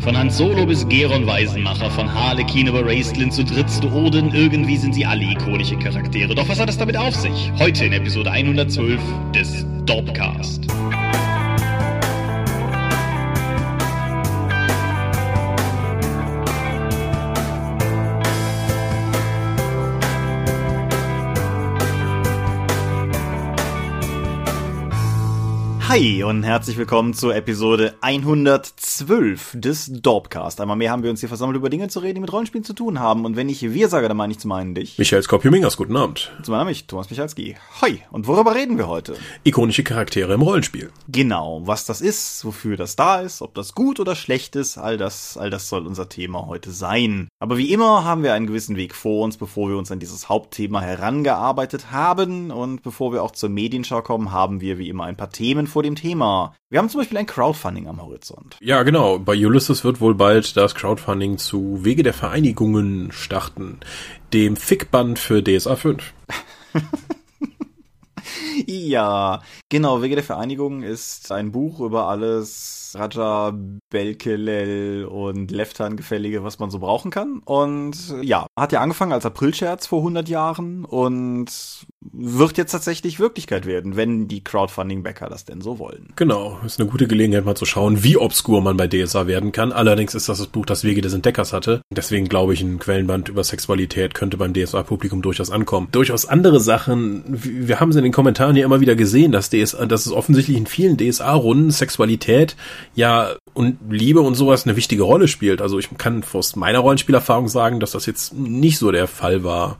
Von Han Solo bis Geron Weisenmacher, von Harlequin über Raistlin zu Dritzte Oden, irgendwie sind sie alle ikonische Charaktere. Doch was hat es damit auf sich? Heute in Episode 112 des Dorpcast. Hi und herzlich willkommen zur Episode 112 des Dorpcast. Einmal mehr haben wir uns hier versammelt, über Dinge zu reden, die mit Rollenspielen zu tun haben. Und wenn ich wir sage, dann meine ich zum einen dich. Michael Skopje-Mingers, guten Abend. Zum anderen mich, Thomas Michalski. Hi. Und worüber reden wir heute? Ikonische Charaktere im Rollenspiel. Genau. Was das ist, wofür das da ist, ob das gut oder schlecht ist, all das, all das soll unser Thema heute sein. Aber wie immer haben wir einen gewissen Weg vor uns, bevor wir uns an dieses Hauptthema herangearbeitet haben. Und bevor wir auch zur Medienschau kommen, haben wir wie immer ein paar Themen vor dem Thema. Wir haben zum Beispiel ein Crowdfunding am Horizont. Ja, genau. Bei Ulysses wird wohl bald das Crowdfunding zu Wege der Vereinigungen starten, dem Fickband für DSA 5. ja, genau. Wege der Vereinigung ist ein Buch über alles Raja, Belkelel und Leftan-Gefällige, was man so brauchen kann. Und ja, hat ja angefangen als Aprilscherz vor 100 Jahren und wird jetzt tatsächlich Wirklichkeit werden, wenn die Crowdfunding-Backer das denn so wollen. Genau, ist eine gute Gelegenheit mal zu schauen, wie obskur man bei DSA werden kann. Allerdings ist das das Buch, das Wege des Entdeckers hatte. Deswegen glaube ich, ein Quellenband über Sexualität könnte beim DSA-Publikum durchaus ankommen. Durchaus andere Sachen, wir haben es in den Kommentaren ja immer wieder gesehen, dass, DSA, dass es offensichtlich in vielen DSA-Runden Sexualität ja und Liebe und sowas eine wichtige Rolle spielt. Also ich kann aus meiner Rollenspielerfahrung sagen, dass das jetzt nicht so der Fall war.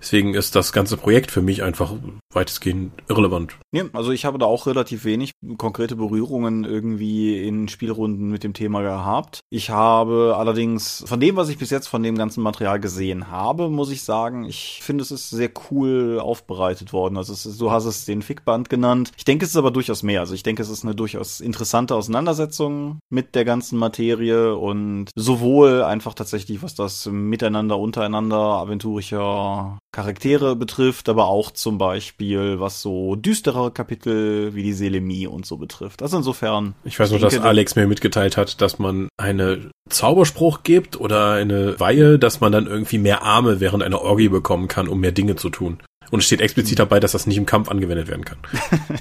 Deswegen ist das ganze Projekt für mich einfach weitestgehend irrelevant. Ja, also ich habe da auch relativ wenig konkrete Berührungen irgendwie in Spielrunden mit dem Thema gehabt. Ich habe allerdings von dem, was ich bis jetzt von dem ganzen Material gesehen habe, muss ich sagen, ich finde es ist sehr cool aufbereitet worden. Also ist, du hast es den Fickband genannt. Ich denke, es ist aber durchaus mehr. Also ich denke, es ist eine durchaus interessante Auseinandersetzung mit der ganzen Materie und sowohl einfach tatsächlich, was das Miteinander, untereinander, aventurischer Charaktere betrifft, aber auch zum Beispiel, was so düstere Kapitel wie die Selemie und so betrifft. Also insofern. Ich weiß nur, dass Alex mir mitgeteilt hat, dass man eine Zauberspruch gibt oder eine Weihe, dass man dann irgendwie mehr Arme während einer Orgie bekommen kann, um mehr Dinge zu tun. Und es steht explizit dabei, dass das nicht im Kampf angewendet werden kann.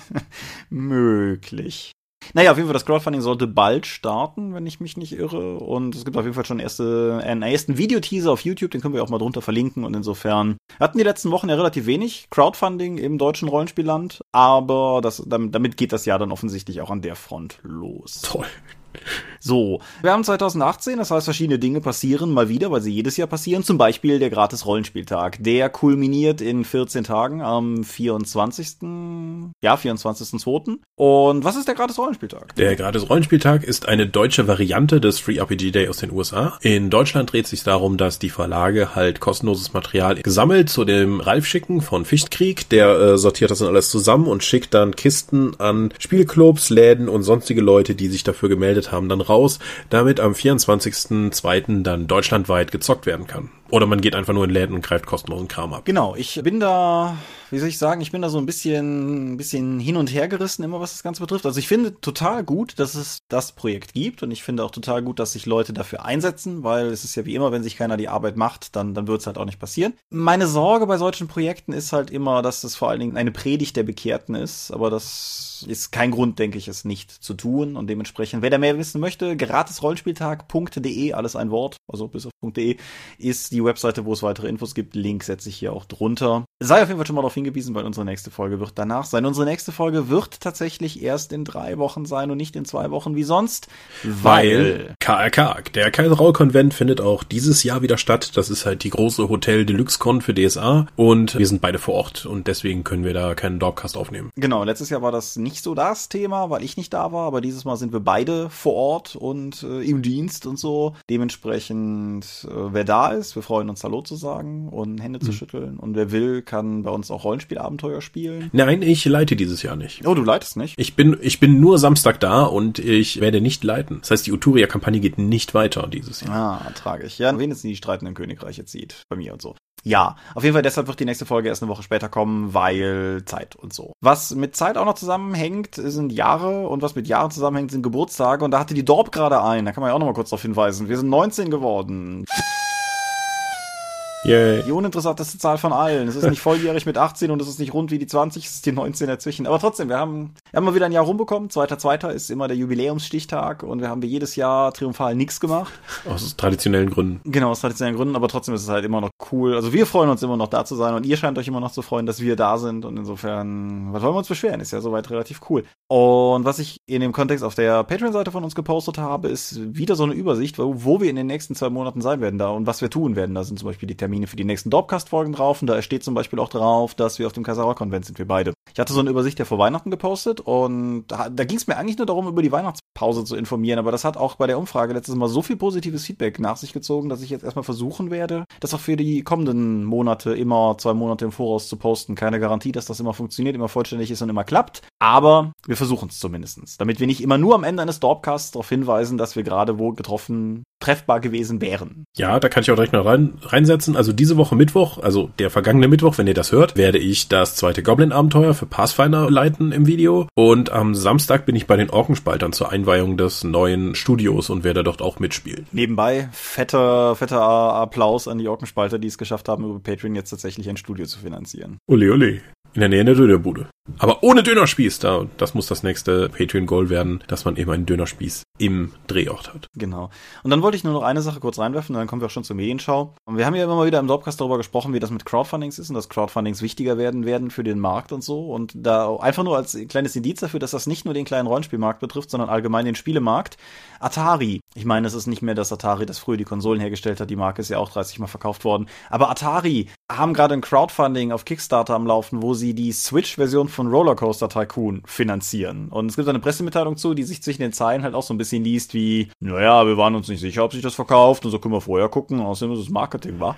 Möglich. Naja, auf jeden Fall, das Crowdfunding sollte bald starten, wenn ich mich nicht irre. Und es gibt auf jeden Fall schon erste, einen ersten Videoteaser auf YouTube, den können wir auch mal drunter verlinken. Und insofern hatten die letzten Wochen ja relativ wenig Crowdfunding im deutschen Rollenspielland, aber das, damit geht das Jahr dann offensichtlich auch an der Front los. Toll. So, wir haben 2018, das heißt, verschiedene Dinge passieren mal wieder, weil sie jedes Jahr passieren. Zum Beispiel der gratis Rollenspieltag. Der kulminiert in 14 Tagen am 24. Ja, 24.2. Und was ist der gratis Rollenspieltag? Der gratis Rollenspieltag ist eine deutsche Variante des Free RPG Day aus den USA. In Deutschland dreht sich darum, dass die Verlage halt kostenloses Material gesammelt zu dem Ralf schicken von Fichtkrieg. Der äh, sortiert das dann alles zusammen und schickt dann Kisten an Spielclubs, Läden und sonstige Leute, die sich dafür gemeldet haben, dann raus, damit am 24.02. dann deutschlandweit gezockt werden kann. Oder man geht einfach nur in Läden und greift kostenlosen Kram ab. Genau, ich bin da, wie soll ich sagen, ich bin da so ein bisschen, ein bisschen hin und her gerissen, immer was das Ganze betrifft. Also ich finde total gut, dass es das Projekt gibt und ich finde auch total gut, dass sich Leute dafür einsetzen, weil es ist ja wie immer, wenn sich keiner die Arbeit macht, dann, dann wird es halt auch nicht passieren. Meine Sorge bei solchen Projekten ist halt immer, dass es vor allen Dingen eine Predigt der Bekehrten ist, aber das ist kein Grund, denke ich, es nicht zu tun und dementsprechend, wer da mehr wissen möchte, gratisrollspieltag.de, alles ein Wort, also bis auf .de, ist die Webseite, wo es weitere Infos gibt. Link setze ich hier auch drunter. Sei auf jeden Fall schon mal darauf hingewiesen, weil unsere nächste Folge wird danach sein. Unsere nächste Folge wird tatsächlich erst in drei Wochen sein und nicht in zwei Wochen wie sonst, weil, weil KRK, der Kaiserau-Konvent findet auch dieses Jahr wieder statt. Das ist halt die große Hotel Deluxe Con für DSA und wir sind beide vor Ort und deswegen können wir da keinen Dogcast aufnehmen. Genau, letztes Jahr war das nicht so das Thema, weil ich nicht da war, aber dieses Mal sind wir beide vor Ort und äh, im Dienst und so. Dementsprechend, äh, wer da ist, wir freuen uns Hallo zu sagen und Hände mhm. zu schütteln. Und wer will, kann bei uns auch Rollenspielabenteuer spielen. Nein, ich leite dieses Jahr nicht. Oh, du leitest nicht? Ich bin, ich bin nur Samstag da und ich werde nicht leiten. Das heißt, die Uturia-Kampagne geht nicht weiter dieses Jahr. Ah, tragisch. Ja, wenigstens die streitenden Königreiche zieht. Bei mir und so. Ja, auf jeden Fall deshalb wird die nächste Folge erst eine Woche später kommen, weil Zeit und so. Was mit Zeit auch noch zusammenhängt, sind Jahre und was mit Jahren zusammenhängt, sind Geburtstage und da hatte die Dorp gerade ein, da kann man ja auch noch mal kurz darauf hinweisen. Wir sind 19 geworden. Yay. Die uninteressanteste Zahl von allen. Es ist nicht volljährig mit 18 und es ist nicht rund wie die 20, es ist die 19 dazwischen. Aber trotzdem, wir haben, wir haben mal wieder ein Jahr rumbekommen. Zweiter, zweiter ist immer der Jubiläumsstichtag und wir haben wir jedes Jahr triumphal nichts gemacht. Aus traditionellen Gründen. Genau, aus traditionellen Gründen, aber trotzdem ist es halt immer noch cool. Also wir freuen uns immer noch da zu sein und ihr scheint euch immer noch zu freuen, dass wir da sind und insofern, was wollen wir uns beschweren? Ist ja soweit relativ cool. Und was ich in dem Kontext auf der Patreon-Seite von uns gepostet habe, ist wieder so eine Übersicht, wo, wo wir in den nächsten zwei Monaten sein werden da und was wir tun werden. Da sind zum Beispiel die Termine für die nächsten Dorpcast-Folgen drauf und da steht zum Beispiel auch drauf, dass wir auf dem Kaisara-Konvent sind, wir beide. Ich hatte so eine Übersicht ja vor Weihnachten gepostet und da, da ging es mir eigentlich nur darum, über die Weihnachtspause zu informieren, aber das hat auch bei der Umfrage letztes Mal so viel positives Feedback nach sich gezogen, dass ich jetzt erstmal versuchen werde, das auch für die kommenden Monate immer zwei Monate im Voraus zu posten. Keine Garantie, dass das immer funktioniert, immer vollständig ist und immer klappt, aber wir versuchen es zumindest, damit wir nicht immer nur am Ende eines Dorpcasts darauf hinweisen, dass wir gerade wo getroffen treffbar gewesen wären. Ja, da kann ich auch direkt noch rein, reinsetzen. Also diese Woche Mittwoch, also der vergangene Mittwoch, wenn ihr das hört, werde ich das zweite Goblin-Abenteuer für Pathfinder leiten im Video. Und am Samstag bin ich bei den Orkenspaltern zur Einweihung des neuen Studios und werde dort auch mitspielen. Nebenbei fetter, fetter Applaus an die Orkenspalter, die es geschafft haben, über Patreon jetzt tatsächlich ein Studio zu finanzieren. Uli, uli. In der Nähe der Dönerbude. Aber ohne Dönerspieß. Da, das muss das nächste Patreon-Goal werden, dass man eben einen Dönerspieß im Drehort hat. Genau. Und dann wollte ich nur noch eine Sache kurz reinwerfen, dann kommen wir auch schon zur Medienschau. Und wir haben ja immer mal wieder im Dropcast darüber gesprochen, wie das mit Crowdfundings ist und dass Crowdfundings wichtiger werden werden für den Markt und so. Und da einfach nur als kleines Indiz dafür, dass das nicht nur den kleinen Rollenspielmarkt betrifft, sondern allgemein den Spielemarkt. Atari. Ich meine, es ist nicht mehr das Atari, das früher die Konsolen hergestellt hat. Die Marke ist ja auch 30 Mal verkauft worden. Aber Atari haben gerade ein Crowdfunding auf Kickstarter am Laufen, wo sie die Switch-Version von Rollercoaster Tycoon finanzieren. Und es gibt eine Pressemitteilung zu, die sich zwischen den Zeilen halt auch so ein bisschen liest wie, naja, wir waren uns nicht sicher, ob sich das verkauft und so können wir vorher gucken, außerdem ist es Marketing war.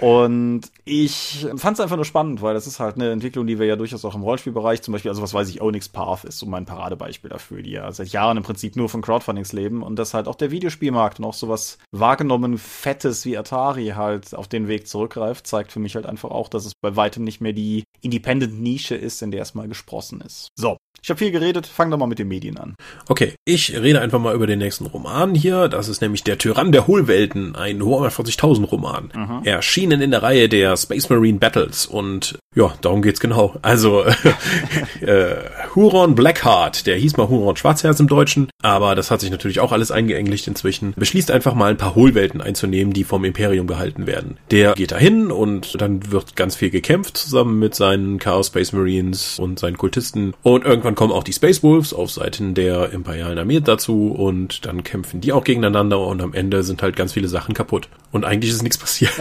Und ich fand es einfach nur spannend, weil das ist halt eine Entwicklung, die wir ja durchaus auch im Rollenspielbereich, zum Beispiel, also was weiß ich, Onyx Path ist so mein Paradebeispiel dafür, die ja seit Jahren im Prinzip nur von Crowdfundings leben und dass halt auch der Videospielmarkt und auch sowas wahrgenommen Fettes wie Atari halt auf den Weg zurückgreift, zeigt für mich halt einfach auch, dass es bei weitem nicht mehr die Independent-Nische ist, in der es mal gesprossen ist. So, ich habe viel geredet, fang doch mal mit den Medien an. Okay, ich rede einfach mal über den nächsten Roman hier. Das ist nämlich Der Tyrann der Hohlwelten, ein 40.000 Roman. Mhm. Erschienen in der Reihe der Space Marine Battles und ja, darum geht's genau. Also äh, Huron Blackheart, der hieß mal Huron Schwarzherz im Deutschen, aber das hat sich natürlich auch alles eingeenglicht inzwischen. Beschließt einfach mal ein paar Hohlwelten einzunehmen, die vom Imperium gehalten werden. Der geht dahin und dann wird ganz viel gekämpft zusammen mit seinen Chaos Space Marines und seinen Kultisten und irgendwann kommen auch die Space Wolves auf Seiten der imperialen Armee dazu und dann kämpfen die auch gegeneinander und am Ende sind halt ganz viele Sachen kaputt. Und eigentlich ist nichts passiert.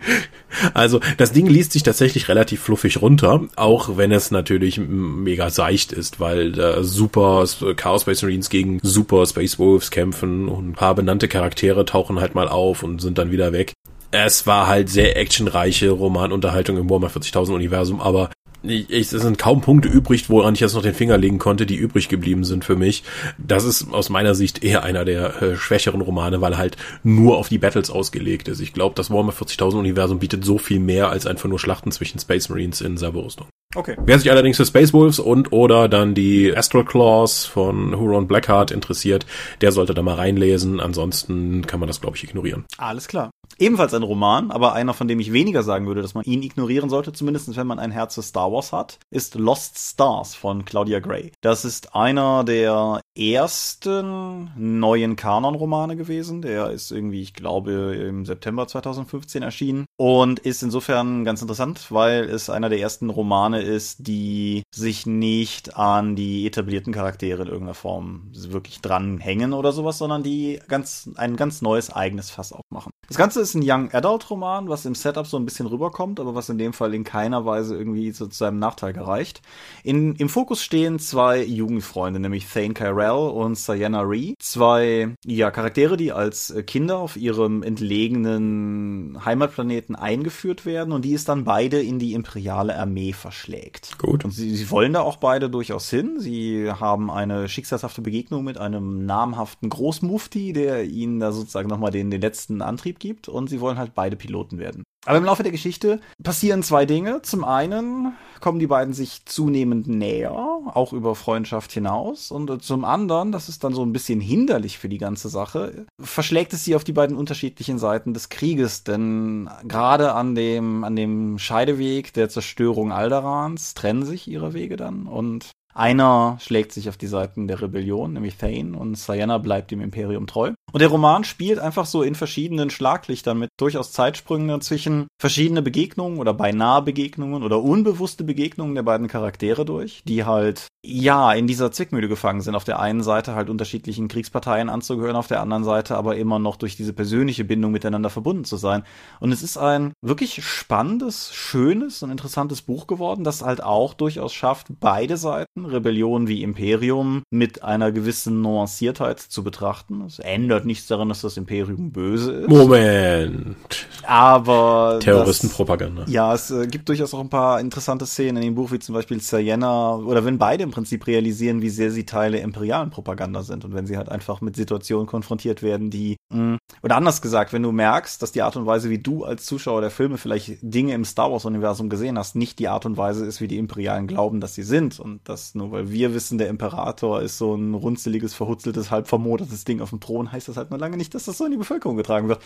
also das Ding liest sich tatsächlich relativ fluffig runter, auch wenn es natürlich mega seicht ist, weil da super Chaos Space Marines gegen super Space Wolves kämpfen und ein paar benannte Charaktere tauchen halt mal auf und sind dann wieder weg es war halt sehr actionreiche Romanunterhaltung im Warhammer 40.000 Universum, aber ich, es sind kaum Punkte übrig, woran ich jetzt noch den Finger legen konnte, die übrig geblieben sind für mich. Das ist aus meiner Sicht eher einer der äh, schwächeren Romane, weil halt nur auf die Battles ausgelegt ist. Ich glaube, das Warhammer 40.000 Universum bietet so viel mehr als einfach nur Schlachten zwischen Space Marines in Serverrüstung. Okay. Wer sich allerdings für Space Wolves und oder dann die Astral Claws von Huron Blackheart interessiert, der sollte da mal reinlesen. Ansonsten kann man das, glaube ich, ignorieren. Alles klar. Ebenfalls ein Roman, aber einer, von dem ich weniger sagen würde, dass man ihn ignorieren sollte, zumindest wenn man ein Herz für Star Wars hat, ist Lost Stars von Claudia Gray. Das ist einer der ersten neuen Kanon-Romane gewesen. Der ist irgendwie, ich glaube, im September 2015 erschienen und ist insofern ganz interessant, weil es einer der ersten Romane ist, die sich nicht an die etablierten Charaktere in irgendeiner Form wirklich dranhängen oder sowas, sondern die ganz, ein ganz neues eigenes Fass aufmachen. Das Ganze ist ein Young Adult Roman, was im Setup so ein bisschen rüberkommt, aber was in dem Fall in keiner Weise irgendwie so zu seinem Nachteil gereicht. In, Im Fokus stehen zwei Jugendfreunde, nämlich Thane Kyrell und Sienna Ree. Zwei, ja, Charaktere, die als Kinder auf ihrem entlegenen Heimatplaneten eingeführt werden und die es dann beide in die imperiale Armee verschlägt. Gut. Und sie, sie wollen da auch beide durchaus hin. Sie haben eine schicksalshafte Begegnung mit einem namhaften Großmufti, der ihnen da sozusagen nochmal den, den letzten Antrieb gibt und sie wollen halt beide Piloten werden. Aber im Laufe der Geschichte passieren zwei Dinge. Zum einen kommen die beiden sich zunehmend näher, auch über Freundschaft hinaus. Und zum anderen, das ist dann so ein bisschen hinderlich für die ganze Sache, verschlägt es sie auf die beiden unterschiedlichen Seiten des Krieges. Denn gerade an dem, an dem Scheideweg der Zerstörung Alderans trennen sich ihre Wege dann. Und einer schlägt sich auf die Seiten der Rebellion, nämlich Thane, und Sienna bleibt dem Imperium treu. Und der Roman spielt einfach so in verschiedenen Schlaglichtern mit durchaus Zeitsprüngen dazwischen verschiedene Begegnungen oder beinahe Begegnungen oder unbewusste Begegnungen der beiden Charaktere durch, die halt, ja, in dieser Zwickmühle gefangen sind. Auf der einen Seite halt unterschiedlichen Kriegsparteien anzugehören, auf der anderen Seite aber immer noch durch diese persönliche Bindung miteinander verbunden zu sein. Und es ist ein wirklich spannendes, schönes und interessantes Buch geworden, das halt auch durchaus schafft, beide Seiten, Rebellion wie Imperium, mit einer gewissen Nuanciertheit zu betrachten. Es ändert nichts daran, dass das Imperium böse ist. Moment. Aber. Terroristenpropaganda. Ja, es äh, gibt durchaus auch ein paar interessante Szenen in dem Buch, wie zum Beispiel Sienna, oder wenn beide im Prinzip realisieren, wie sehr sie Teile imperialen Propaganda sind und wenn sie halt einfach mit Situationen konfrontiert werden, die, oder anders gesagt, wenn du merkst, dass die Art und Weise, wie du als Zuschauer der Filme vielleicht Dinge im Star Wars-Universum gesehen hast, nicht die Art und Weise ist, wie die Imperialen glauben, dass sie sind und das nur weil wir wissen, der Imperator ist so ein runzeliges, verhutzeltes, halb vermodertes Ding auf dem Thron, heißt das halt nur lange nicht, dass das so in die Bevölkerung getragen wird.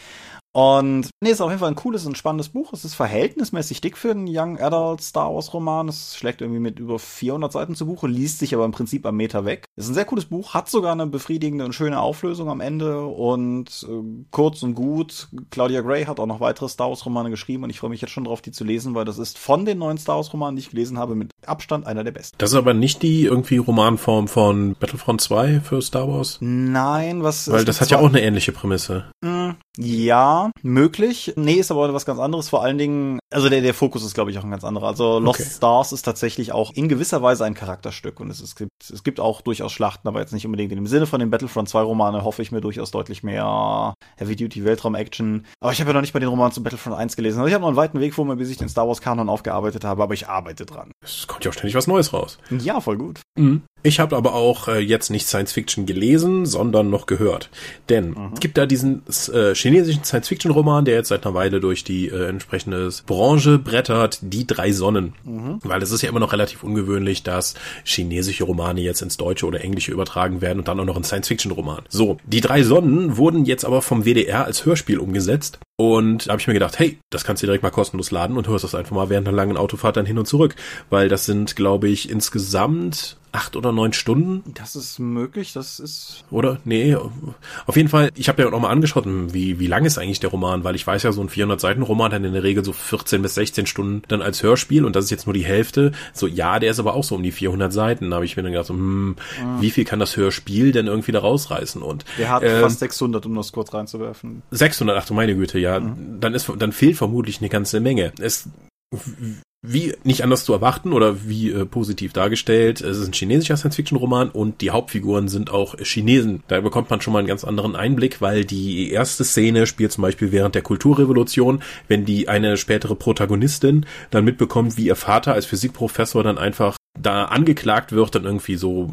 Und nee, ist auf jeden Fall ein cooles und spannendes Buch. Es ist verhältnismäßig dick für einen Young Adult Star Wars Roman. Es schlägt irgendwie mit über 400 Seiten zu Buche, liest sich aber im Prinzip am Meter weg. Ist ein sehr cooles Buch, hat sogar eine befriedigende und schöne Auflösung am Ende und äh, kurz und gut. Claudia Gray hat auch noch weitere Star Wars Romane geschrieben und ich freue mich jetzt schon drauf, die zu lesen, weil das ist von den neuen Star Wars Romanen, die ich gelesen habe, mit Abstand einer der besten. Das ist aber nicht die irgendwie Romanform von Battlefront 2 für Star Wars? Nein, was Weil das hat ja auch eine ähnliche Prämisse. Mm, ja, möglich. Nee, ist aber was ganz anderes. Vor allen Dingen, also der, der Fokus ist, glaube ich, auch ein ganz anderer. Also Lost okay. Stars ist tatsächlich auch in gewisser Weise ein Charakterstück und es, es, gibt, es gibt auch durchaus Schlachten, aber jetzt nicht unbedingt in dem Sinne von den Battlefront 2 Romane hoffe ich mir durchaus deutlich mehr Heavy Duty Weltraum Action. Aber ich habe ja noch nicht mal den Roman zu Battlefront 1 gelesen. Also ich habe noch einen weiten Weg vor mir, bis ich den Star Wars Kanon aufgearbeitet habe, aber ich arbeite dran. Es kommt ja auch ständig was Neues raus. Ja, voll gut. Mhm. Ich habe aber auch äh, jetzt nicht Science Fiction gelesen, sondern noch gehört. Denn mhm. es gibt da diesen äh, chinesischen Science Fiction Roman, der jetzt seit einer Weile durch die äh, entsprechende Branche brettert, Die drei Sonnen. Mhm. Weil es ist ja immer noch relativ ungewöhnlich, dass chinesische Romane jetzt ins Deutsche oder Englische übertragen werden und dann auch noch ein Science Fiction Roman. So, Die drei Sonnen wurden jetzt aber vom WDR als Hörspiel umgesetzt. Und da habe ich mir gedacht, hey, das kannst du direkt mal kostenlos laden und hörst das einfach mal während einer langen Autofahrt dann hin und zurück. Weil das sind, glaube ich, insgesamt acht oder neun Stunden. Das ist möglich, das ist. Oder? Nee. Auf jeden Fall, ich habe ja auch mal angeschaut, wie, wie lang ist eigentlich der Roman, weil ich weiß ja, so ein 400-Seiten-Roman hat in der Regel so 14 bis 16 Stunden dann als Hörspiel und das ist jetzt nur die Hälfte. So, ja, der ist aber auch so um die 400 Seiten. Da habe ich mir dann gedacht, so, hm, ah. wie viel kann das Hörspiel denn irgendwie da rausreißen? Und Der hat ähm, fast 600, um das kurz reinzuwerfen. 600, ach du meine Güte, ja. Mhm. Dann ist, dann fehlt vermutlich eine ganze Menge. Es wie nicht anders zu erwarten oder wie äh, positiv dargestellt. Es ist ein chinesischer Science-Fiction-Roman und die Hauptfiguren sind auch Chinesen. Da bekommt man schon mal einen ganz anderen Einblick, weil die erste Szene spielt zum Beispiel während der Kulturrevolution, wenn die eine spätere Protagonistin dann mitbekommt, wie ihr Vater als Physikprofessor dann einfach da angeklagt wird, dann irgendwie so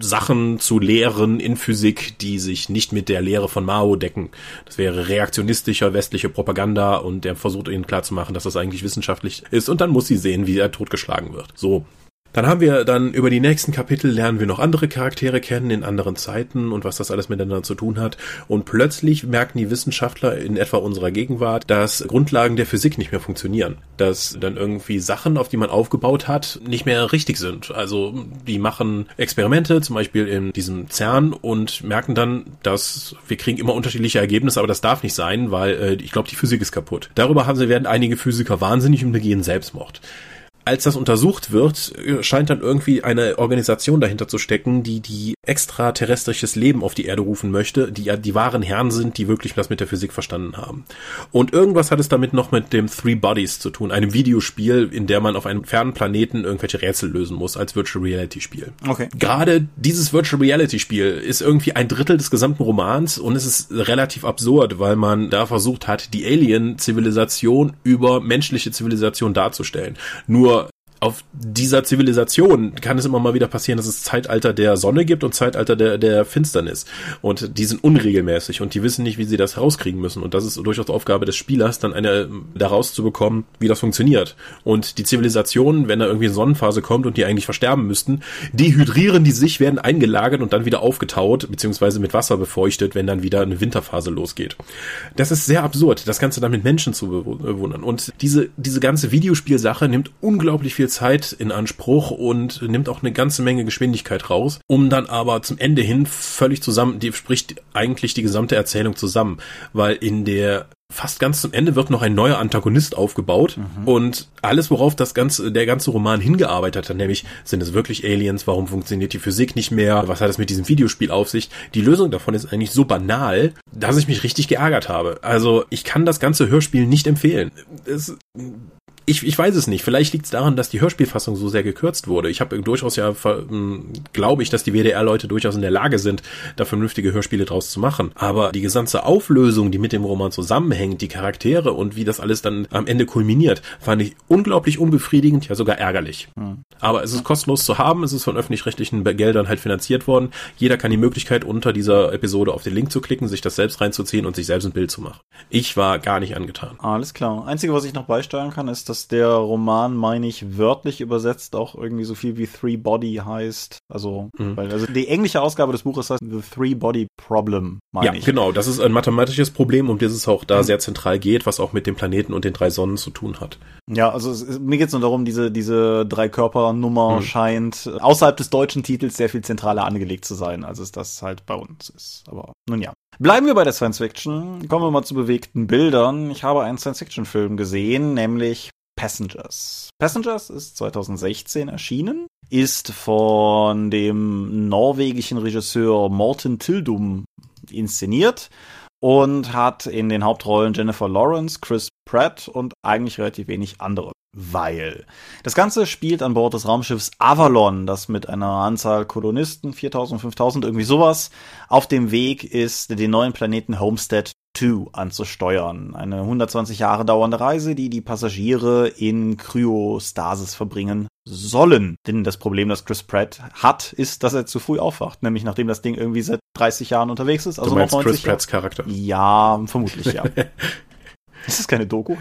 Sachen zu lehren in Physik, die sich nicht mit der Lehre von Mao decken. Das wäre reaktionistischer westliche Propaganda und der versucht ihnen klarzumachen, dass das eigentlich wissenschaftlich ist und dann muss sie sehen, wie er totgeschlagen wird. So. Dann haben wir dann über die nächsten Kapitel lernen wir noch andere Charaktere kennen in anderen Zeiten und was das alles miteinander zu tun hat. Und plötzlich merken die Wissenschaftler in etwa unserer Gegenwart, dass Grundlagen der Physik nicht mehr funktionieren. Dass dann irgendwie Sachen, auf die man aufgebaut hat, nicht mehr richtig sind. Also die machen Experimente, zum Beispiel in diesem CERN und merken dann, dass wir kriegen immer unterschiedliche Ergebnisse, aber das darf nicht sein, weil äh, ich glaube, die Physik ist kaputt. Darüber haben sie werden einige Physiker wahnsinnig und begehen Selbstmord als das untersucht wird, scheint dann irgendwie eine Organisation dahinter zu stecken, die die extraterrestrisches Leben auf die Erde rufen möchte, die ja die wahren Herren sind, die wirklich das mit der Physik verstanden haben. Und irgendwas hat es damit noch mit dem Three Bodies zu tun, einem Videospiel, in der man auf einem fernen Planeten irgendwelche Rätsel lösen muss als Virtual Reality Spiel. Okay. Gerade dieses Virtual Reality Spiel ist irgendwie ein Drittel des gesamten Romans und es ist relativ absurd, weil man da versucht hat, die Alien Zivilisation über menschliche Zivilisation darzustellen. Nur auf dieser Zivilisation kann es immer mal wieder passieren, dass es Zeitalter der Sonne gibt und Zeitalter der, der Finsternis. Und die sind unregelmäßig und die wissen nicht, wie sie das rauskriegen müssen. Und das ist durchaus Aufgabe des Spielers, dann eine daraus zu bekommen, wie das funktioniert. Und die Zivilisation, wenn da irgendwie eine Sonnenphase kommt und die eigentlich versterben müssten, dehydrieren die sich, werden eingelagert und dann wieder aufgetaut, beziehungsweise mit Wasser befeuchtet, wenn dann wieder eine Winterphase losgeht. Das ist sehr absurd, das Ganze dann mit Menschen zu bewundern. Und diese, diese ganze Videospielsache nimmt unglaublich viel Zeit in Anspruch und nimmt auch eine ganze Menge Geschwindigkeit raus, um dann aber zum Ende hin völlig zusammen, die spricht eigentlich die gesamte Erzählung zusammen, weil in der fast ganz zum Ende wird noch ein neuer Antagonist aufgebaut mhm. und alles, worauf das ganze, der ganze Roman hingearbeitet hat, nämlich sind es wirklich Aliens, warum funktioniert die Physik nicht mehr, was hat es mit diesem Videospiel auf sich? Die Lösung davon ist eigentlich so banal, dass ich mich richtig geärgert habe. Also ich kann das ganze Hörspiel nicht empfehlen. Es, ich, ich weiß es nicht. Vielleicht liegt es daran, dass die Hörspielfassung so sehr gekürzt wurde. Ich habe durchaus ja, hm, glaube ich, dass die WDR-Leute durchaus in der Lage sind, da vernünftige Hörspiele draus zu machen. Aber die gesamte Auflösung, die mit dem Roman zusammenhängt, die Charaktere und wie das alles dann am Ende kulminiert, fand ich unglaublich unbefriedigend, ja sogar ärgerlich. Mhm. Aber es ist kostenlos zu haben, es ist von öffentlich-rechtlichen Geldern halt finanziert worden. Jeder kann die Möglichkeit unter dieser Episode auf den Link zu klicken, sich das selbst reinzuziehen und sich selbst ein Bild zu machen. Ich war gar nicht angetan. Alles klar. Einzige, was ich noch beisteuern kann, ist, dass der Roman, meine ich, wörtlich übersetzt auch irgendwie so viel wie Three Body heißt. Also, mhm. weil, also die englische Ausgabe des Buches heißt The Three Body Problem, meine ja, ich. Ja, genau. Das ist ein mathematisches Problem, um das es auch da mhm. sehr zentral geht, was auch mit dem Planeten und den drei Sonnen zu tun hat. Ja, also es, mir geht es nur darum, diese, diese Drei-Körper-Nummer mhm. scheint außerhalb des deutschen Titels sehr viel zentraler angelegt zu sein, als es das halt bei uns ist. Aber nun ja. Bleiben wir bei der Science Fiction. Kommen wir mal zu bewegten Bildern. Ich habe einen Science Fiction Film gesehen, nämlich Passengers. Passengers ist 2016 erschienen, ist von dem norwegischen Regisseur Morten Tildum inszeniert und hat in den Hauptrollen Jennifer Lawrence, Chris Pratt und eigentlich relativ wenig andere. Weil das Ganze spielt an Bord des Raumschiffs Avalon, das mit einer Anzahl Kolonisten, 4000, 5000, irgendwie sowas, auf dem Weg ist, den neuen Planeten Homestead 2 anzusteuern. Eine 120 Jahre dauernde Reise, die die Passagiere in Kryostasis verbringen sollen. Denn das Problem, das Chris Pratt hat, ist, dass er zu früh aufwacht. Nämlich nachdem das Ding irgendwie seit 30 Jahren unterwegs ist. Also du meinst noch 90 Chris Pratts Charakter? Ja, vermutlich, ja. Ist das keine Doku?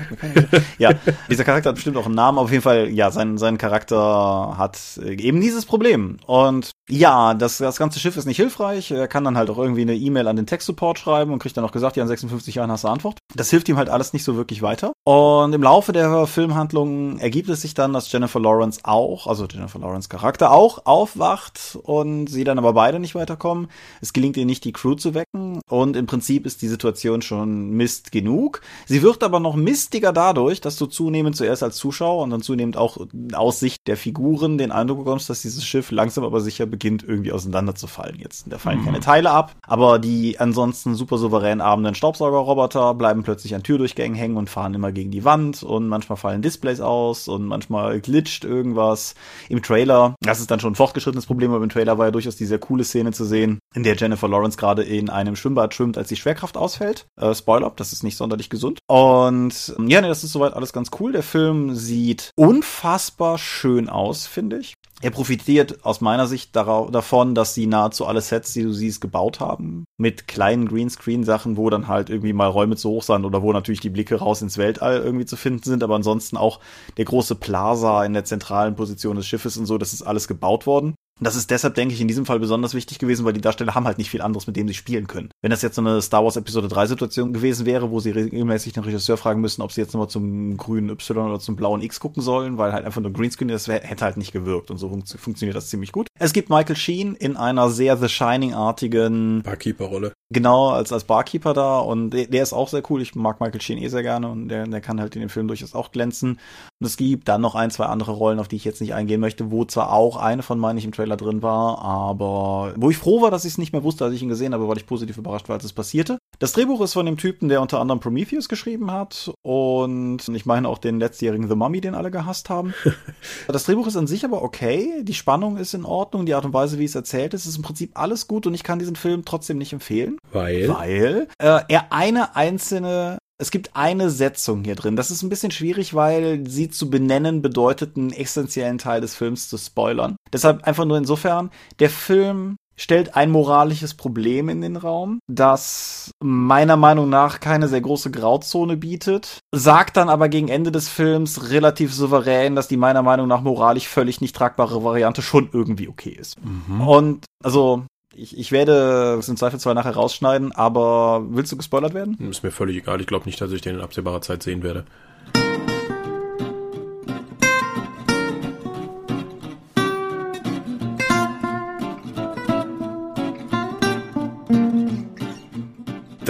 ja, dieser Charakter hat bestimmt auch einen Namen. Auf jeden Fall, ja, sein, sein Charakter hat eben dieses Problem. Und ja, das, das ganze Schiff ist nicht hilfreich. Er kann dann halt auch irgendwie eine E-Mail an den Tech-Support schreiben und kriegt dann auch gesagt, ja, in 56 Jahren hast du Antwort. Das hilft ihm halt alles nicht so wirklich weiter. Und im Laufe der Filmhandlung ergibt es sich dann, dass Jennifer Lawrence auch, also Jennifer Lawrence Charakter auch aufwacht und sie dann aber beide nicht weiterkommen. Es gelingt ihr nicht, die Crew zu wecken. Und im Prinzip ist die Situation schon Mist genug. Sie wird aber noch mistiger dadurch, dass du zunehmend zuerst als Zuschauer und dann zunehmend auch aus Sicht der Figuren den Eindruck bekommst, dass dieses Schiff langsam aber sicher beginnt irgendwie auseinanderzufallen. Jetzt, da fallen mhm. keine Teile ab, aber die ansonsten super souverän abenden Staubsaugerroboter bleiben plötzlich an Türdurchgängen hängen und fahren immer gegen die Wand und manchmal fallen Displays aus und manchmal glitscht irgendwas. Im Trailer, das ist dann schon ein fortgeschrittenes Problem, aber im Trailer war ja durchaus die sehr coole Szene zu sehen, in der Jennifer Lawrence gerade in einem Schwimmbad schwimmt, als die Schwerkraft ausfällt. Äh, Spoiler, das ist nicht sonderlich gesund. Und ja, nee, das ist soweit alles ganz cool. Der Film sieht unfassbar schön aus, finde ich. Er profitiert aus meiner Sicht davon, dass sie nahezu alle Sets, die du siehst, gebaut haben. Mit kleinen Greenscreen-Sachen, wo dann halt irgendwie mal Räume zu hoch sind oder wo natürlich die Blicke raus ins Weltall irgendwie zu finden sind. Aber ansonsten auch der große Plaza in der zentralen Position des Schiffes und so, das ist alles gebaut worden. Das ist deshalb, denke ich, in diesem Fall besonders wichtig gewesen, weil die Darsteller haben halt nicht viel anderes, mit dem sie spielen können. Wenn das jetzt so eine Star Wars Episode 3 Situation gewesen wäre, wo sie regelmäßig den Regisseur fragen müssen, ob sie jetzt nochmal zum grünen Y oder zum blauen X gucken sollen, weil halt einfach nur Greenscreen, das hätte halt nicht gewirkt und so fun funktioniert das ziemlich gut. Es gibt Michael Sheen in einer sehr The Shining-artigen Barkeeper-Rolle. Genau, als, als Barkeeper da und der, der, ist auch sehr cool. Ich mag Michael Sheen eh sehr gerne und der, der kann halt in dem Film durchaus auch glänzen. Und es gibt dann noch ein, zwei andere Rollen, auf die ich jetzt nicht eingehen möchte, wo zwar auch eine von meinen ich im Trailer drin war, aber wo ich froh war, dass ich es nicht mehr wusste, als ich ihn gesehen habe, weil ich positiv überrascht war, als es passierte. Das Drehbuch ist von dem Typen, der unter anderem Prometheus geschrieben hat und ich meine auch den letztjährigen The Mummy, den alle gehasst haben. das Drehbuch ist an sich aber okay, die Spannung ist in Ordnung, die Art und Weise, wie es erzählt ist, ist im Prinzip alles gut und ich kann diesen Film trotzdem nicht empfehlen. Weil? Weil äh, er eine einzelne es gibt eine Setzung hier drin. Das ist ein bisschen schwierig, weil sie zu benennen bedeutet, einen essentiellen Teil des Films zu spoilern. Deshalb einfach nur insofern, der Film stellt ein moralisches Problem in den Raum, das meiner Meinung nach keine sehr große Grauzone bietet, sagt dann aber gegen Ende des Films relativ souverän, dass die meiner Meinung nach moralisch völlig nicht tragbare Variante schon irgendwie okay ist. Mhm. Und also ich, ich werde es im Zweifelsfall nachher rausschneiden, aber willst du gespoilert werden? Ist mir völlig egal. Ich glaube nicht, dass ich den in absehbarer Zeit sehen werde.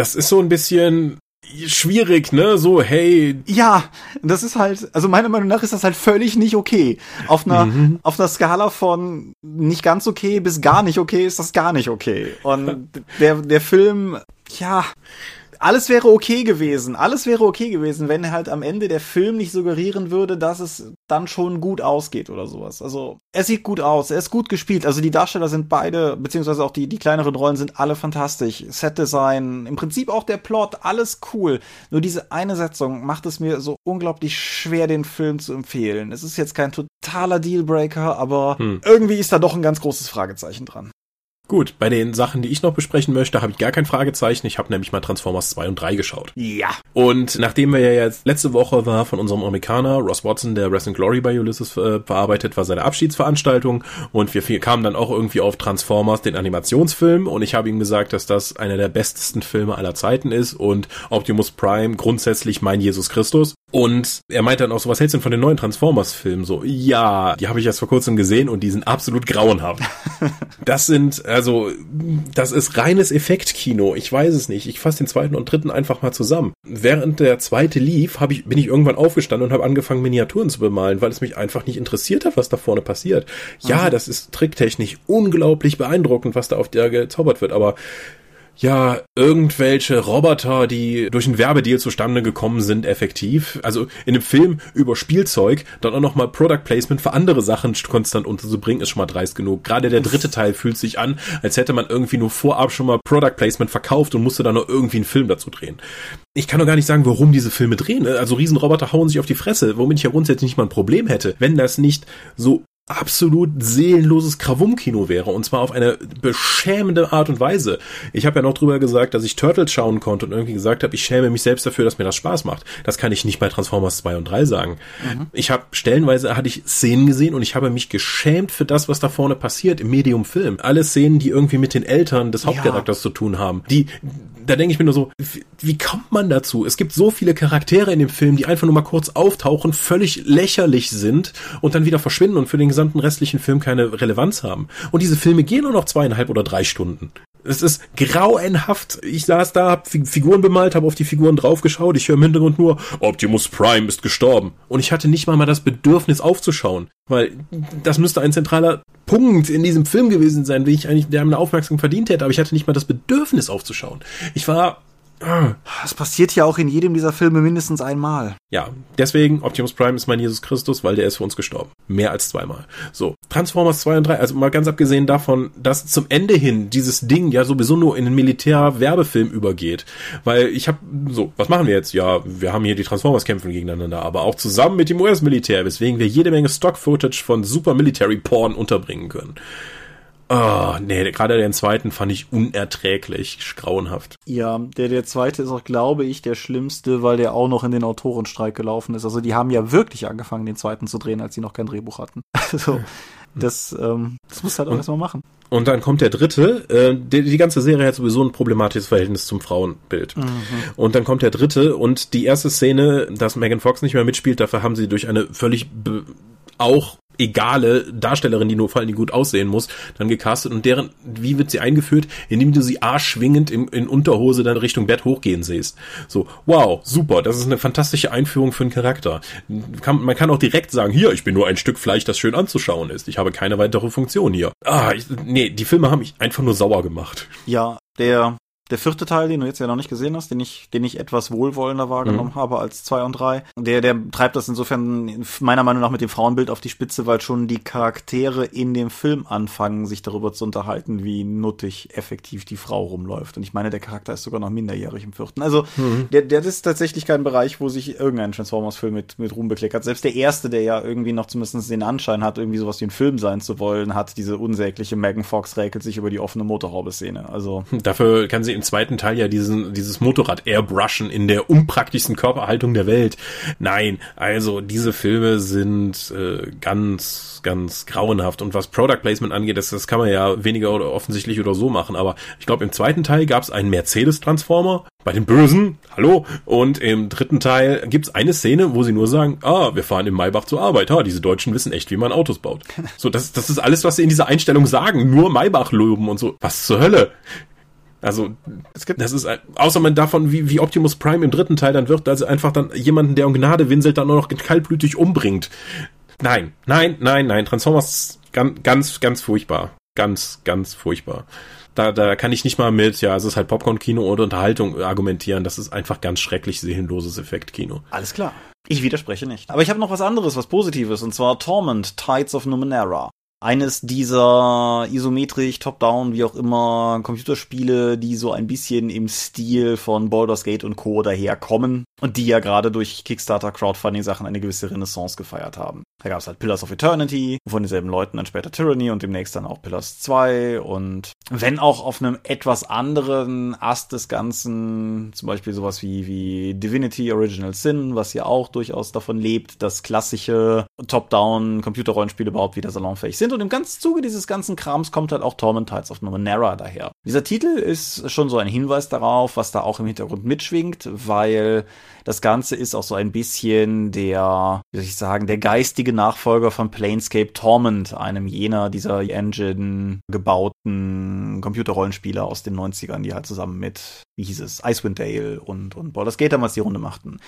Das ist so ein bisschen schwierig, ne? So, hey. Ja, das ist halt, also meiner Meinung nach ist das halt völlig nicht okay. Auf einer, mhm. auf einer Skala von nicht ganz okay bis gar nicht okay ist das gar nicht okay. Und der, der Film, ja, alles wäre okay gewesen. Alles wäre okay gewesen, wenn halt am Ende der Film nicht suggerieren würde, dass es dann schon gut ausgeht oder sowas. Also, er sieht gut aus, er ist gut gespielt. Also die Darsteller sind beide, beziehungsweise auch die, die kleineren Rollen sind alle fantastisch. Setdesign, im Prinzip auch der Plot, alles cool. Nur diese eine Setzung macht es mir so unglaublich schwer, den Film zu empfehlen. Es ist jetzt kein totaler Dealbreaker, aber hm. irgendwie ist da doch ein ganz großes Fragezeichen dran. Gut, bei den Sachen, die ich noch besprechen möchte, habe ich gar kein Fragezeichen. Ich habe nämlich mal Transformers 2 und 3 geschaut. Ja. Und nachdem wir ja jetzt letzte Woche war von unserem Amerikaner Ross Watson, der Wrestling Glory bei Ulysses äh, verarbeitet, war seine Abschiedsveranstaltung und wir kamen dann auch irgendwie auf Transformers, den Animationsfilm und ich habe ihm gesagt, dass das einer der bestesten Filme aller Zeiten ist und Optimus Prime grundsätzlich mein Jesus Christus. Und er meinte dann auch so, was hältst du denn von den neuen Transformers-Filmen? So, ja, die habe ich erst vor kurzem gesehen und die sind absolut grauenhaft. das sind, also, das ist reines Effektkino. Ich weiß es nicht. Ich fasse den zweiten und dritten einfach mal zusammen. Während der zweite lief, hab ich, bin ich irgendwann aufgestanden und habe angefangen, Miniaturen zu bemalen, weil es mich einfach nicht interessiert hat, was da vorne passiert. Ja, mhm. das ist tricktechnisch unglaublich beeindruckend, was da auf der gezaubert wird, aber ja, irgendwelche Roboter, die durch einen Werbedeal zustande gekommen sind, effektiv. Also in einem Film über Spielzeug, dann auch nochmal Product Placement für andere Sachen konstant unterzubringen, ist schon mal dreist genug. Gerade der dritte Teil fühlt sich an, als hätte man irgendwie nur vorab schon mal Product Placement verkauft und musste dann noch irgendwie einen Film dazu drehen. Ich kann doch gar nicht sagen, warum diese Filme drehen. Also Riesenroboter hauen sich auf die Fresse, womit ich ja grundsätzlich nicht mal ein Problem hätte. Wenn das nicht so absolut seelenloses Krawum-Kino wäre und zwar auf eine beschämende Art und Weise. Ich habe ja noch drüber gesagt, dass ich Turtles schauen konnte und irgendwie gesagt habe, ich schäme mich selbst dafür, dass mir das Spaß macht. Das kann ich nicht bei Transformers 2 und 3 sagen. Mhm. Ich habe stellenweise hatte ich Szenen gesehen und ich habe mich geschämt für das, was da vorne passiert im Medium Film. Alle Szenen, die irgendwie mit den Eltern des Hauptcharakters ja. zu tun haben. Die da denke ich mir nur so, wie, wie kommt man dazu? Es gibt so viele Charaktere in dem Film, die einfach nur mal kurz auftauchen, völlig lächerlich sind und dann wieder verschwinden und für den gesamten restlichen Film keine Relevanz haben. Und diese Filme gehen nur noch zweieinhalb oder drei Stunden. Es ist grauenhaft. Ich saß da, hab Figuren bemalt, habe auf die Figuren draufgeschaut. Ich höre im Hintergrund nur, Optimus Prime ist gestorben. Und ich hatte nicht mal mal das Bedürfnis aufzuschauen. Weil das müsste ein zentraler Punkt in diesem Film gewesen sein, wie ich eigentlich der eine Aufmerksamkeit verdient hätte. Aber ich hatte nicht mal das Bedürfnis aufzuschauen. Ich war das passiert ja auch in jedem dieser Filme mindestens einmal. Ja, deswegen Optimus Prime ist mein Jesus Christus, weil der ist für uns gestorben. Mehr als zweimal. So, Transformers 2 und 3, also mal ganz abgesehen davon, dass zum Ende hin dieses Ding ja sowieso nur in einen Militär-Werbefilm übergeht. Weil ich habe so, was machen wir jetzt? Ja, wir haben hier die Transformers kämpfen gegeneinander, aber auch zusammen mit dem US-Militär, weswegen wir jede Menge Stock-Footage von Super Military Porn unterbringen können. Oh, nee, gerade den zweiten fand ich unerträglich, grauenhaft. Ja, der, der zweite ist auch, glaube ich, der schlimmste, weil der auch noch in den Autorenstreik gelaufen ist. Also die haben ja wirklich angefangen, den zweiten zu drehen, als sie noch kein Drehbuch hatten. Also, das, ähm, das muss halt auch erstmal machen. Und dann kommt der dritte. Äh, die, die ganze Serie hat sowieso ein problematisches Verhältnis zum Frauenbild. Mhm. Und dann kommt der dritte und die erste Szene, dass Megan Fox nicht mehr mitspielt, dafür haben sie durch eine völlig auch egale Darstellerin, die nur vor allem gut aussehen muss, dann gecastet und deren, wie wird sie eingeführt? Indem du sie arschschwingend in, in Unterhose dann Richtung Bett hochgehen siehst. So, wow, super, das ist eine fantastische Einführung für einen Charakter. Kann, man kann auch direkt sagen, hier, ich bin nur ein Stück Fleisch, das schön anzuschauen ist. Ich habe keine weitere Funktion hier. Ah, ich, nee, die Filme haben mich einfach nur sauer gemacht. Ja, der Der vierte Teil, den du jetzt ja noch nicht gesehen hast, den ich, den ich etwas wohlwollender wahrgenommen mhm. habe als zwei und drei, der, der treibt das insofern meiner Meinung nach mit dem Frauenbild auf die Spitze, weil schon die Charaktere in dem Film anfangen, sich darüber zu unterhalten, wie nuttig effektiv die Frau rumläuft. Und ich meine, der Charakter ist sogar noch minderjährig im vierten. Also, mhm. der, der ist tatsächlich kein Bereich, wo sich irgendein Transformers-Film mit, mit Ruhm bekleckert. Selbst der erste, der ja irgendwie noch zumindest den Anschein hat, irgendwie sowas wie ein Film sein zu wollen, hat diese unsägliche Megan Fox räkelt sich über die offene Motorhaube-Szene. Also. Dafür kann sie im zweiten Teil ja diesen, dieses Motorrad airbrushen in der unpraktischsten Körperhaltung der Welt. Nein, also diese Filme sind äh, ganz, ganz grauenhaft. Und was Product Placement angeht, das, das kann man ja weniger oder offensichtlich oder so machen. Aber ich glaube, im zweiten Teil gab es einen Mercedes-Transformer bei den Bösen, hallo. Und im dritten Teil gibt's eine Szene, wo sie nur sagen, ah, wir fahren im Maybach zur Arbeit. Ha, diese Deutschen wissen echt, wie man Autos baut. So, das, das ist alles, was sie in dieser Einstellung sagen. Nur Maybach loben und so. Was zur Hölle? Also, es gibt, das ist, außer man davon, wie, wie Optimus Prime im dritten Teil dann wird, also einfach dann jemanden, der um Gnade winselt, dann nur noch kaltblütig umbringt. Nein, nein, nein, nein. Transformers ganz, ganz, ganz furchtbar. Ganz, ganz furchtbar. Da, da kann ich nicht mal mit, ja, es ist halt Popcorn-Kino oder Unterhaltung argumentieren. Das ist einfach ganz schrecklich seelenloses Effekt-Kino. Alles klar. Ich widerspreche nicht. Aber ich habe noch was anderes, was Positives, und zwar Torment, Tides of Numenera eines dieser isometrisch, top-down, wie auch immer, Computerspiele, die so ein bisschen im Stil von Baldur's Gate und Co. daherkommen und die ja gerade durch Kickstarter Crowdfunding-Sachen eine gewisse Renaissance gefeiert haben. Da gab es halt Pillars of Eternity, von denselben Leuten dann später Tyranny und demnächst dann auch Pillars 2 und wenn auch auf einem etwas anderen Ast des Ganzen, zum Beispiel sowas wie, wie Divinity Original Sin, was ja auch durchaus davon lebt, dass klassische Top-Down Computerrollenspiele überhaupt wieder salonfähig sind und im ganzen Zuge dieses ganzen Krams kommt halt auch Torment Tides of Numenera daher. Dieser Titel ist schon so ein Hinweis darauf, was da auch im Hintergrund mitschwingt, weil das Ganze ist auch so ein bisschen der, wie soll ich sagen, der geistige Nachfolger von Planescape Torment, einem jener dieser Engine gebauten Computerrollenspiele aus den 90ern, die halt zusammen mit, wie hieß es, Icewind Dale und, und Baldur's Gate damals die Runde machten.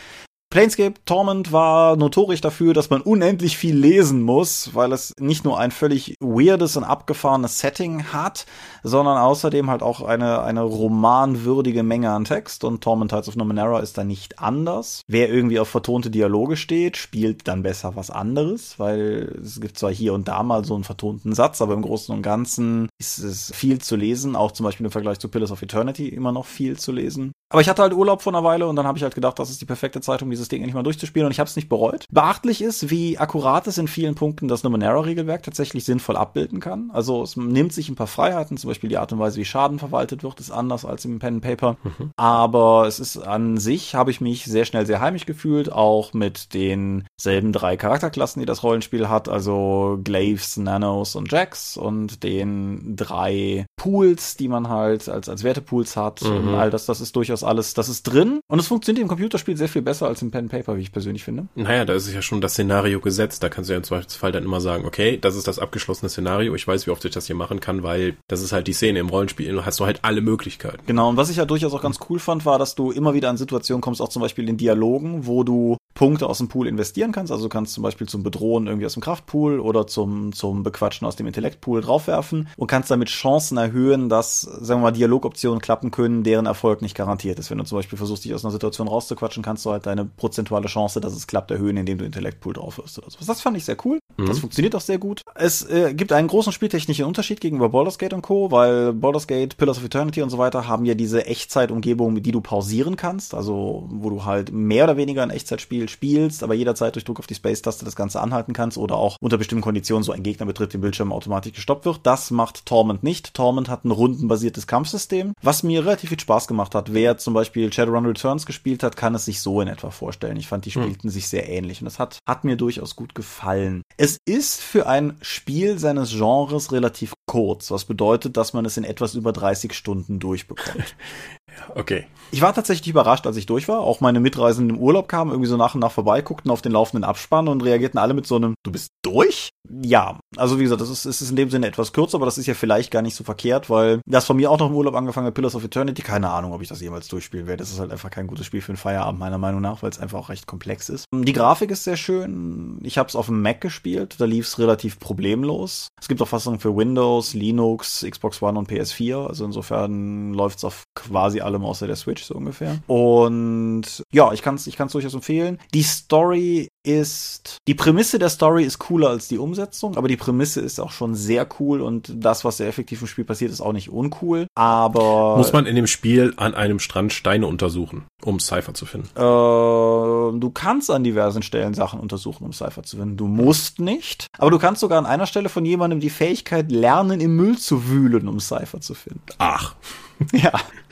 Planescape Torment war notorisch dafür, dass man unendlich viel lesen muss, weil es nicht nur ein völlig weirdes und abgefahrenes Setting hat, sondern außerdem halt auch eine, eine romanwürdige Menge an Text und Torment Tides of Numenera ist da nicht anders. Wer irgendwie auf vertonte Dialoge steht, spielt dann besser was anderes, weil es gibt zwar hier und da mal so einen vertonten Satz, aber im Großen und Ganzen ist es viel zu lesen, auch zum Beispiel im Vergleich zu Pillars of Eternity immer noch viel zu lesen. Aber ich hatte halt Urlaub vor einer Weile und dann habe ich halt gedacht, das ist die perfekte Zeit, um dieses Ding endlich mal durchzuspielen und ich habe es nicht bereut. Beachtlich ist, wie akkurat es in vielen Punkten das Numenera-Regelwerk tatsächlich sinnvoll abbilden kann. Also es nimmt sich ein paar Freiheiten, zum Beispiel die Art und Weise, wie Schaden verwaltet wird, ist anders als im Pen and Paper. Mhm. Aber es ist an sich, habe ich mich sehr schnell sehr heimisch gefühlt, auch mit denselben drei Charakterklassen, die das Rollenspiel hat, also Glaives, Nanos und Jacks und den drei Pools, die man halt als, als Wertepools hat mhm. und all das, das ist durchaus alles, das ist drin und es funktioniert im Computerspiel sehr viel besser als im Pen Paper, wie ich persönlich finde. Naja, da ist ja schon das Szenario gesetzt, da kannst du ja im Zweifelsfall dann immer sagen, okay, das ist das abgeschlossene Szenario, ich weiß, wie oft ich das hier machen kann, weil das ist halt die Szene im Rollenspiel, hast du halt alle Möglichkeiten. Genau, und was ich ja durchaus auch ganz cool fand, war, dass du immer wieder an Situationen kommst, auch zum Beispiel in Dialogen, wo du Punkte aus dem Pool investieren kannst. Also du kannst zum Beispiel zum Bedrohen irgendwie aus dem Kraftpool oder zum, zum Bequatschen aus dem Intellektpool draufwerfen und kannst damit Chancen erhöhen, dass, sagen wir mal, Dialogoptionen klappen können, deren Erfolg nicht garantiert ist. Wenn du zum Beispiel versuchst, dich aus einer Situation rauszuquatschen, kannst du halt deine prozentuale Chance, dass es klappt, erhöhen, indem du Intellektpool draufwirfst oder sowas. Das fand ich sehr cool. Mhm. Das funktioniert auch sehr gut. Es äh, gibt einen großen spieltechnischen Unterschied gegenüber Baldur's Gate und Co., weil Baldur's Gate, Pillars of Eternity und so weiter haben ja diese Echtzeitumgebung, die du pausieren kannst, also wo du halt mehr oder weniger ein Echtzeitspiel spielst, aber jederzeit durch Druck auf die Space-Taste das Ganze anhalten kannst oder auch unter bestimmten Konditionen so ein Gegner betritt, den Bildschirm automatisch gestoppt wird. Das macht Torment nicht. Torment hat ein rundenbasiertes Kampfsystem, was mir relativ viel Spaß gemacht hat. Wer zum Beispiel Shadowrun Returns gespielt hat, kann es sich so in etwa vorstellen. Ich fand, die hm. spielten hm. sich sehr ähnlich und das hat, hat mir durchaus gut gefallen. Es ist für ein Spiel seines Genres relativ kurz, was bedeutet, dass man es in etwas über 30 Stunden durchbekommt. okay. Ich war tatsächlich überrascht, als ich durch war. Auch meine Mitreisenden im Urlaub kamen irgendwie so nach und nach vorbei, guckten auf den laufenden Abspann und reagierten alle mit so einem, du bist durch? Ja, also wie gesagt, das ist, ist in dem Sinne etwas kürzer, aber das ist ja vielleicht gar nicht so verkehrt, weil das von mir auch noch im Urlaub angefangen hat, Pillars of Eternity. Keine Ahnung, ob ich das jemals durchspielen werde. Das ist halt einfach kein gutes Spiel für einen Feierabend, meiner Meinung nach, weil es einfach auch recht komplex ist. Die Grafik ist sehr schön. Ich habe es auf dem Mac gespielt, da lief es relativ problemlos. Es gibt auch Fassungen für Windows, Linux, Xbox One und PS4. Also insofern läuft es auf quasi allem außer der Switch so ungefähr. Und ja, ich kann es ich kann's durchaus empfehlen. Die Story ist, die Prämisse der Story ist cooler als die Umsetzung, aber die Prämisse ist auch schon sehr cool und das, was sehr effektiv im Spiel passiert, ist auch nicht uncool. Aber. Muss man in dem Spiel an einem Strand Steine untersuchen, um Cypher zu finden? Äh, du kannst an diversen Stellen Sachen untersuchen, um Cypher zu finden. Du musst nicht, aber du kannst sogar an einer Stelle von jemandem die Fähigkeit lernen, im Müll zu wühlen, um Cypher zu finden. Ach. Ja.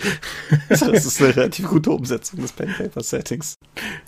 das ist eine relativ gute Umsetzung des Pen Paper Settings.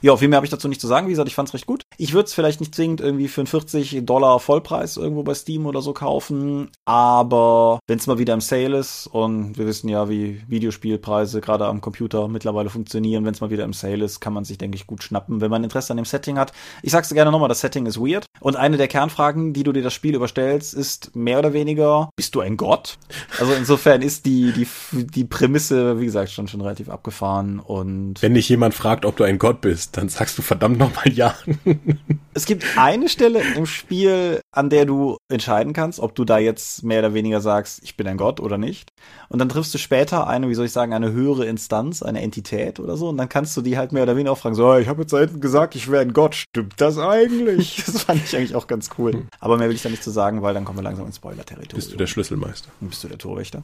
Ja, viel mehr habe ich dazu nicht zu sagen. Wie gesagt, ich fand es recht gut. Ich würde es vielleicht nicht zwingend irgendwie für einen 40 Dollar Vollpreis irgendwo bei Steam oder so kaufen, aber wenn es mal wieder im Sale ist und wir wissen ja, wie Videospielpreise gerade am Computer mittlerweile funktionieren, wenn es mal wieder im Sale ist, kann man sich, denke ich, gut schnappen, wenn man Interesse an dem Setting hat. Ich sag's dir gerne nochmal, das Setting ist weird und eine der Kernfragen, die du dir das Spiel überstellst, ist mehr oder weniger, bist du ein Gott? Also insofern ist die, die, die Prämisse, wie gesagt, schon, schon relativ abgefahren und. Wenn dich jemand fragt, ob du ein Gott bist, dann sagst du verdammt nochmal ja. es gibt eine Stelle im Spiel, an der du entscheiden kannst, ob du da jetzt mehr oder weniger sagst, ich bin ein Gott oder nicht. Und dann triffst du später eine, wie soll ich sagen, eine höhere Instanz, eine Entität oder so. Und dann kannst du die halt mehr oder weniger auch fragen, so, ich habe jetzt da hinten gesagt, ich wäre ein Gott. Stimmt das eigentlich? Das fand ich eigentlich auch ganz cool. Hm. Aber mehr will ich da nicht zu sagen, weil dann kommen wir langsam ins Spoiler-Territorium. Bist du der Schlüsselmeister? Bist du der Torwächter?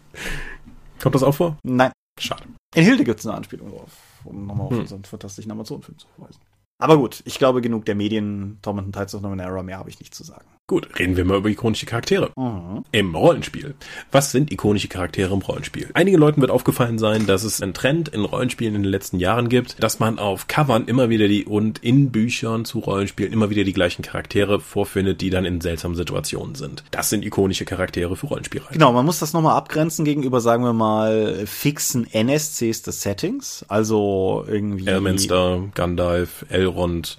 Kommt das auch vor? Nein. Schade. In Hilde gibt es eine Anspielung drauf, um nochmal auf hm. unseren fantastischen Amazon-Film zu verweisen. Aber gut, ich glaube genug der Medien, Tom und Tides of Numenera, mehr habe ich nicht zu sagen. Gut, reden wir mal über ikonische Charaktere. Mhm. Im Rollenspiel. Was sind ikonische Charaktere im Rollenspiel? Einigen Leuten wird aufgefallen sein, dass es einen Trend in Rollenspielen in den letzten Jahren gibt, dass man auf Covern immer wieder die und in Büchern zu Rollenspielen immer wieder die gleichen Charaktere vorfindet, die dann in seltsamen Situationen sind. Das sind ikonische Charaktere für Rollenspielreihen. Genau, man muss das nochmal abgrenzen gegenüber, sagen wir mal, fixen NSCs des Settings. Also irgendwie. Elminster, Gandalf, Elrond.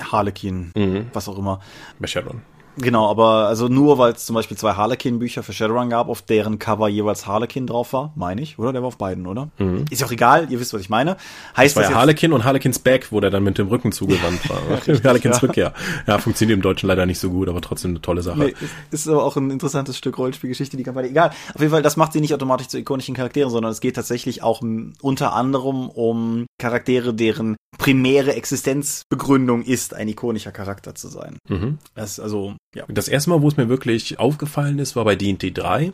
Harlequin, mhm. was auch immer. Bei Shadowrun. Genau, aber also nur weil es zum Beispiel zwei Harlequin-Bücher für Shadowrun gab, auf deren Cover jeweils Harlequin drauf war, meine ich, oder? Der war auf beiden, oder? Mhm. Ist ja auch egal, ihr wisst, was ich meine. Heißt das war ja Harlequin und Harlequins Back, wo der dann mit dem Rücken zugewandt war. Richtig, Harlequins ja. Rückkehr. Ja, funktioniert im Deutschen leider nicht so gut, aber trotzdem eine tolle Sache. Nee, ist, ist aber auch ein interessantes Stück Rollenspielgeschichte, die Kampagne. Egal. Auf jeden Fall, das macht sie nicht automatisch zu ikonischen Charakteren, sondern es geht tatsächlich auch unter anderem um Charaktere, deren primäre Existenzbegründung ist, ein ikonischer Charakter zu sein. Mhm. Das also ja. Das erste Mal, wo es mir wirklich aufgefallen ist, war bei D&D 3, mhm.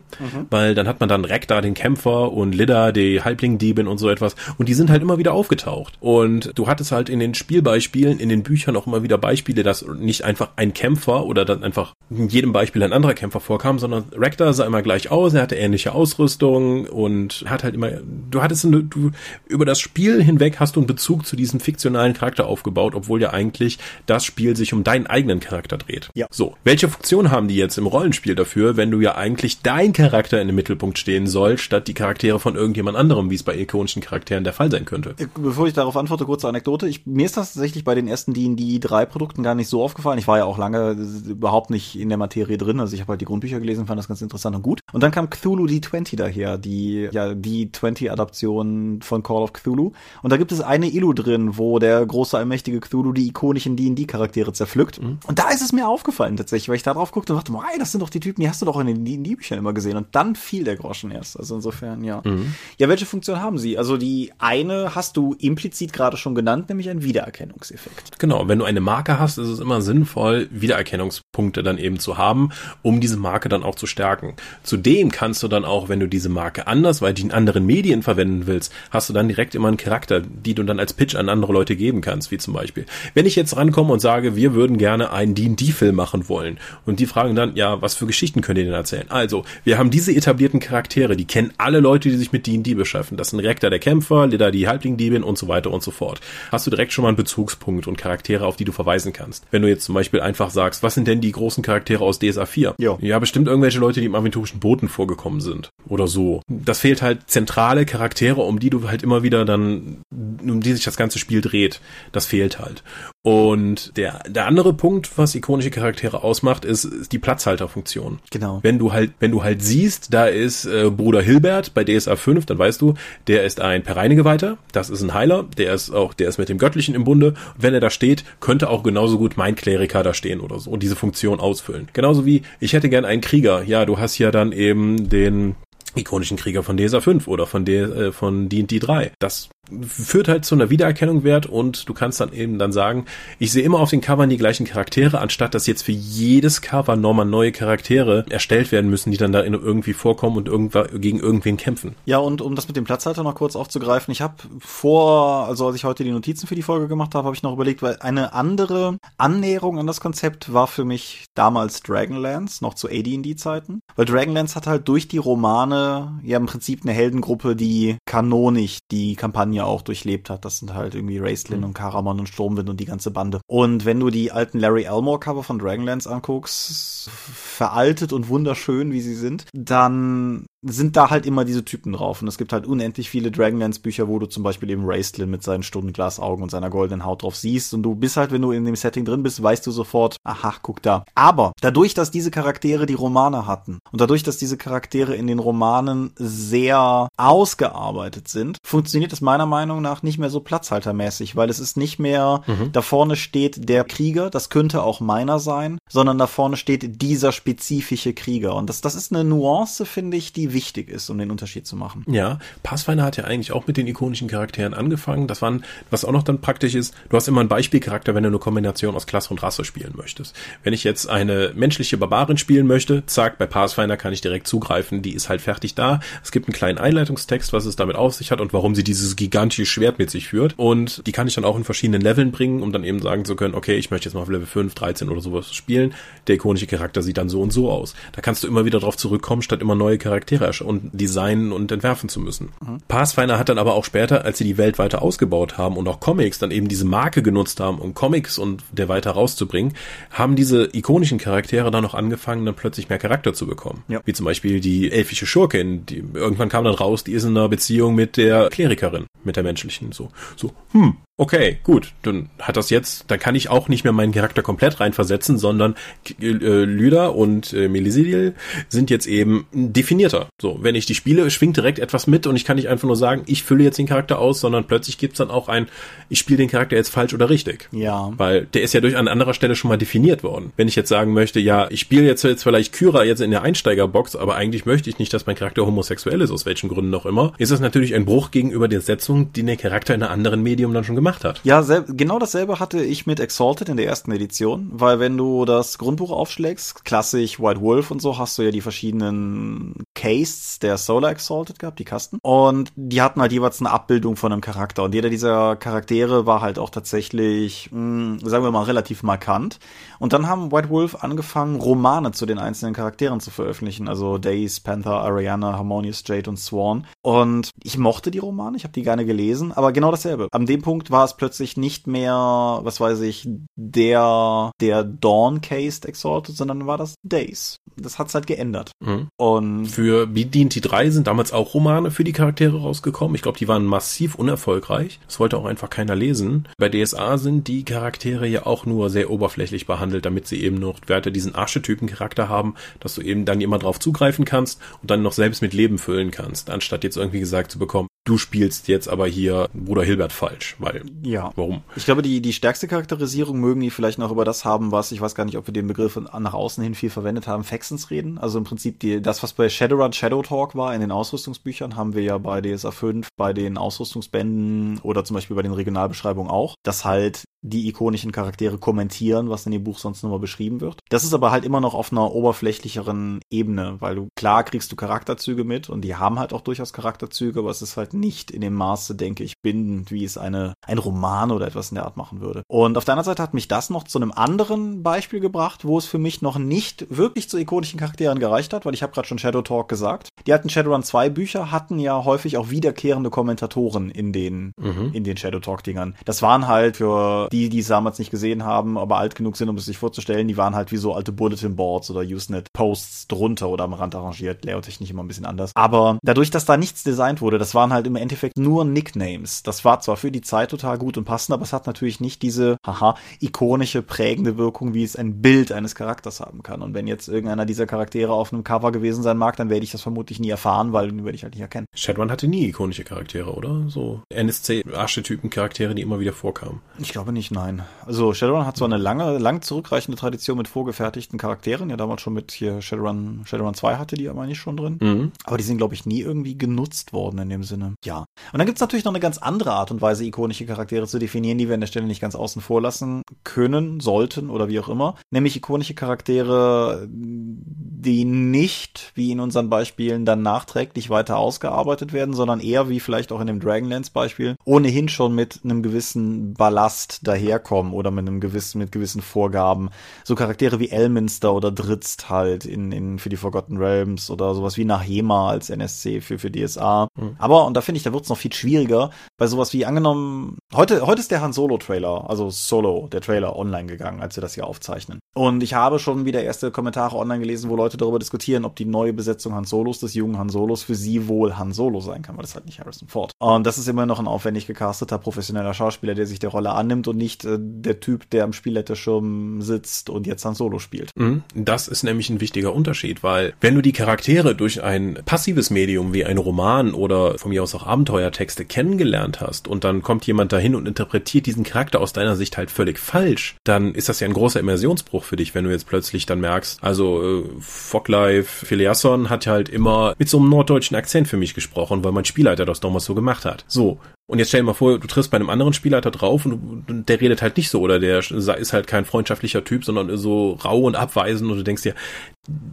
weil dann hat man dann Rektar, den Kämpfer und Lidda, die Halblingdiebin und so etwas und die sind halt immer wieder aufgetaucht. Und du hattest halt in den Spielbeispielen, in den Büchern auch immer wieder Beispiele, dass nicht einfach ein Kämpfer oder dann einfach in jedem Beispiel ein anderer Kämpfer vorkam, sondern Rektar sah immer gleich aus, er hatte ähnliche Ausrüstung und hat halt immer, du hattest eine, du, über das Spiel hinweg hast du einen Bezug zu diesem fiktionalen Charakter aufgebaut, obwohl ja eigentlich das Spiel sich um deinen eigenen Charakter dreht. Ja. So. Welche Funktion haben die jetzt im Rollenspiel dafür, wenn du ja eigentlich dein Charakter in dem Mittelpunkt stehen soll, statt die Charaktere von irgendjemand anderem, wie es bei ikonischen Charakteren der Fall sein könnte? Äh, bevor ich darauf antworte, kurze Anekdote. Ich, mir ist das tatsächlich bei den ersten D&D 3 Produkten gar nicht so aufgefallen. Ich war ja auch lange überhaupt nicht in der Materie drin. Also ich habe halt die Grundbücher gelesen, fand das ganz interessant und gut. Und dann kam Cthulhu D20 daher, die ja die 20 Adaption von Call of Cthulhu. Und da gibt es eine Illu drin, wo der große allmächtige Cthulhu die ikonischen D&D Charaktere zerpflückt. Mhm. Und da ist es mir aufgefallen tatsächlich tatsächlich, weil ich da drauf guckte und dachte, ey, das sind doch die Typen, die hast du doch in den D&D-Büchern immer gesehen. Und dann fiel der Groschen erst. Also insofern, ja. Mhm. Ja, welche Funktion haben sie? Also die eine hast du implizit gerade schon genannt, nämlich ein Wiedererkennungseffekt. Genau, wenn du eine Marke hast, ist es immer sinnvoll, Wiedererkennungspunkte dann eben zu haben, um diese Marke dann auch zu stärken. Zudem kannst du dann auch, wenn du diese Marke anders, weil die in anderen Medien verwenden willst, hast du dann direkt immer einen Charakter, die du dann als Pitch an andere Leute geben kannst, wie zum Beispiel. Wenn ich jetzt rankomme und sage, wir würden gerne einen D&D-Film machen wollen. Und die fragen dann, ja, was für Geschichten könnt ihr denn erzählen? Also, wir haben diese etablierten Charaktere, die kennen alle Leute, die sich mit D&D beschäftigen. Das sind Rektor der Kämpfer, Lida die Halblingdiebin und so weiter und so fort. Hast du direkt schon mal einen Bezugspunkt und Charaktere, auf die du verweisen kannst. Wenn du jetzt zum Beispiel einfach sagst, was sind denn die großen Charaktere aus DSA 4? Jo. Ja, bestimmt irgendwelche Leute, die im aventurischen Booten vorgekommen sind. Oder so. Das fehlt halt zentrale Charaktere, um die du halt immer wieder dann, um die sich das ganze Spiel dreht. Das fehlt halt. Und der, der andere Punkt, was ikonische Charaktere ausmacht, ist, ist die Platzhalterfunktion. Genau. Wenn du halt, wenn du halt siehst, da ist äh, Bruder Hilbert bei DSA 5, dann weißt du, der ist ein Pereinegeweihter, das ist ein Heiler, der ist auch, der ist mit dem Göttlichen im Bunde. Und wenn er da steht, könnte auch genauso gut mein Kleriker da stehen oder so und diese Funktion ausfüllen. Genauso wie, ich hätte gern einen Krieger. Ja, du hast ja dann eben den ikonischen Krieger von DSA 5 oder von, äh, von D&D 3. Das führt halt zu einer Wiedererkennung wert und du kannst dann eben dann sagen, ich sehe immer auf den Covern die gleichen Charaktere, anstatt dass jetzt für jedes Cover nochmal neue Charaktere erstellt werden müssen, die dann da irgendwie vorkommen und gegen irgendwen kämpfen. Ja, und um das mit dem Platzhalter noch kurz aufzugreifen, ich habe vor, also als ich heute die Notizen für die Folge gemacht habe, habe ich noch überlegt, weil eine andere Annäherung an das Konzept war für mich damals Dragonlance, noch zu AD&D-Zeiten, weil Dragonlance hat halt durch die Romane ja im Prinzip eine Heldengruppe, die kanonisch die Kampagne auch durchlebt hat. Das sind halt irgendwie Raistlin mhm. und Karamon und Sturmwind und die ganze Bande. Und wenn du die alten Larry Elmore Cover von Dragonlance anguckst, veraltet und wunderschön, wie sie sind, dann sind da halt immer diese Typen drauf. Und es gibt halt unendlich viele Dragonlance-Bücher, wo du zum Beispiel eben Raistlin mit seinen Stundenglasaugen und seiner goldenen Haut drauf siehst. Und du bist halt, wenn du in dem Setting drin bist, weißt du sofort, aha, guck da. Aber dadurch, dass diese Charaktere die Romane hatten und dadurch, dass diese Charaktere in den Romanen sehr ausgearbeitet sind, funktioniert es meiner Meinung nach nicht mehr so platzhaltermäßig, weil es ist nicht mehr, mhm. da vorne steht der Krieger, das könnte auch meiner sein, sondern da vorne steht dieser spezifische Krieger. Und das, das ist eine Nuance, finde ich, die wichtig ist, um den Unterschied zu machen. Ja, Pathfinder hat ja eigentlich auch mit den ikonischen Charakteren angefangen. Das waren, was auch noch dann praktisch ist, du hast immer einen Beispielcharakter, wenn du eine Kombination aus Klasse und Rasse spielen möchtest. Wenn ich jetzt eine menschliche Barbarin spielen möchte, zack, bei Pathfinder kann ich direkt zugreifen, die ist halt fertig da. Es gibt einen kleinen Einleitungstext, was es damit auf sich hat und warum sie dieses gigantische Schwert mit sich führt. Und die kann ich dann auch in verschiedenen Leveln bringen, um dann eben sagen zu können, okay, ich möchte jetzt mal auf Level 5, 13 oder sowas spielen. Der ikonische Charakter sieht dann so und so aus. Da kannst du immer wieder drauf zurückkommen, statt immer neue Charaktere und designen und entwerfen zu müssen. Mhm. Pathfinder hat dann aber auch später, als sie die Welt weiter ausgebaut haben und auch Comics dann eben diese Marke genutzt haben, um Comics und der weiter rauszubringen, haben diese ikonischen Charaktere dann noch angefangen, dann plötzlich mehr Charakter zu bekommen. Ja. Wie zum Beispiel die elfische Schurkin, die irgendwann kam dann raus, die ist in einer Beziehung mit der Klerikerin, mit der menschlichen, so, so, hm, okay, gut, dann hat das jetzt, dann kann ich auch nicht mehr meinen Charakter komplett reinversetzen, sondern äh, Lyda und äh, Melisidil sind jetzt eben definierter. So, wenn ich die spiele, schwingt direkt etwas mit und ich kann nicht einfach nur sagen, ich fülle jetzt den Charakter aus, sondern plötzlich gibt's dann auch ein, ich spiele den Charakter jetzt falsch oder richtig. Ja. Weil der ist ja durch an anderer Stelle schon mal definiert worden. Wenn ich jetzt sagen möchte, ja, ich spiele jetzt, jetzt vielleicht Kyra jetzt in der Einsteigerbox, aber eigentlich möchte ich nicht, dass mein Charakter homosexuell ist, aus welchen Gründen auch immer, ist das natürlich ein Bruch gegenüber der Setzung, die der Charakter in einem anderen Medium dann schon gemacht gemacht hat. Ja, genau dasselbe hatte ich mit Exalted in der ersten Edition, weil wenn du das Grundbuch aufschlägst, klassisch White Wolf und so, hast du ja die verschiedenen Castes der Solar Exalted gehabt, die Kasten. Und die hatten halt jeweils eine Abbildung von einem Charakter. Und jeder dieser Charaktere war halt auch tatsächlich, mh, hm, sagen wir mal, relativ markant. Und dann haben White Wolf angefangen, Romane zu den einzelnen Charakteren zu veröffentlichen. Also Days, Panther, Ariana, Harmonious Jade und Swan. Und ich mochte die Romane, ich habe die gerne gelesen, aber genau dasselbe. An dem Punkt war es plötzlich nicht mehr, was weiß ich, der, der Dawn-Cased Exalted, sondern war das Days. Das hat's halt geändert. Mhm. Und für D&T 3 sind damals auch Romane für die Charaktere rausgekommen. Ich glaube, die waren massiv unerfolgreich. Das wollte auch einfach keiner lesen. Bei DSA sind die Charaktere ja auch nur sehr oberflächlich behandelt, damit sie eben noch Werte diesen Archetypen-Charakter haben, dass du eben dann immer drauf zugreifen kannst und dann noch selbst mit Leben füllen kannst, anstatt jetzt irgendwie gesagt zu bekommen, du spielst jetzt aber hier Bruder Hilbert falsch, weil ja. Warum? Ich glaube, die, die stärkste Charakterisierung mögen die vielleicht noch über das haben, was, ich weiß gar nicht, ob wir den Begriff nach außen hin viel verwendet haben, Factions reden. Also im Prinzip die, das, was bei Shadowrun Shadow Talk war in den Ausrüstungsbüchern, haben wir ja bei DSA 5, bei den Ausrüstungsbänden oder zum Beispiel bei den Regionalbeschreibungen auch, dass halt die ikonischen Charaktere kommentieren, was in dem Buch sonst nochmal beschrieben wird. Das ist aber halt immer noch auf einer oberflächlicheren Ebene, weil du klar kriegst du Charakterzüge mit und die haben halt auch durchaus Charakterzüge, aber es ist halt nicht in dem Maße, denke ich, bindend, wie es eine ein Roman oder etwas in der Art machen würde. Und auf der anderen Seite hat mich das noch zu einem anderen Beispiel gebracht, wo es für mich noch nicht wirklich zu ikonischen Charakteren gereicht hat, weil ich habe gerade schon Shadow Talk gesagt. Die alten Shadowrun 2 Bücher hatten ja häufig auch wiederkehrende Kommentatoren in den mhm. in den Shadow Talk Dingern. Das waren halt für die, die es damals nicht gesehen haben, aber alt genug sind, um es sich vorzustellen, die waren halt wie so alte Bulletin Boards oder Usenet Posts drunter oder am Rand arrangiert, layouttechnisch immer ein bisschen anders. Aber dadurch, dass da nichts designt wurde, das waren halt halt im Endeffekt nur Nicknames. Das war zwar für die Zeit total gut und passend, aber es hat natürlich nicht diese, haha, ikonische, prägende Wirkung, wie es ein Bild eines Charakters haben kann. Und wenn jetzt irgendeiner dieser Charaktere auf einem Cover gewesen sein mag, dann werde ich das vermutlich nie erfahren, weil den würde ich halt nicht erkennen. Shadowrun hatte nie ikonische Charaktere, oder? So NSC-Archetypen-Charaktere, die immer wieder vorkamen. Ich glaube nicht, nein. Also Shadowrun hat zwar eine lange, lang zurückreichende Tradition mit vorgefertigten Charakteren, ja damals schon mit hier Shadowrun, Shadowrun 2 hatte die aber nicht schon drin. Mhm. Aber die sind, glaube ich, nie irgendwie genutzt worden in dem Sinne. Ja. Und dann gibt's natürlich noch eine ganz andere Art und Weise, ikonische Charaktere zu definieren, die wir an der Stelle nicht ganz außen vor lassen können, sollten oder wie auch immer. Nämlich ikonische Charaktere, die nicht, wie in unseren Beispielen, dann nachträglich weiter ausgearbeitet werden, sondern eher wie vielleicht auch in dem Dragonlance Beispiel, ohnehin schon mit einem gewissen Ballast daherkommen oder mit einem gewissen, mit gewissen Vorgaben. So Charaktere wie Elminster oder Dritzt halt in, in, für die Forgotten Realms oder sowas wie Nahema als NSC für, für DSA. Mhm. Aber, und finde ich, da wird es noch viel schwieriger, bei sowas wie angenommen, heute, heute ist der Han Solo Trailer, also Solo, der Trailer online gegangen, als wir das hier aufzeichnen. Und ich habe schon wieder erste Kommentare online gelesen, wo Leute darüber diskutieren, ob die neue Besetzung Han Solos, des jungen Han Solos, für sie wohl Han Solo sein kann, weil das halt nicht Harrison Ford. Und das ist immer noch ein aufwendig gecasteter professioneller Schauspieler, der sich der Rolle annimmt und nicht äh, der Typ, der am Spielletterschirm sitzt und jetzt Han Solo spielt. Mhm. Das ist nämlich ein wichtiger Unterschied, weil wenn du die Charaktere durch ein passives Medium wie ein Roman oder von mir aus auch Abenteuertexte kennengelernt hast und dann kommt jemand dahin und interpretiert diesen Charakter aus deiner Sicht halt völlig falsch, dann ist das ja ein großer Immersionsbruch für dich, wenn du jetzt plötzlich dann merkst, also äh, Foglife Filiasson hat halt immer mit so einem norddeutschen Akzent für mich gesprochen, weil mein Spielleiter das damals so gemacht hat. So. Und jetzt stell dir mal vor, du triffst bei einem anderen Spielleiter drauf und, der redet halt nicht so oder der ist halt kein freundschaftlicher Typ, sondern so rau und abweisend und du denkst dir,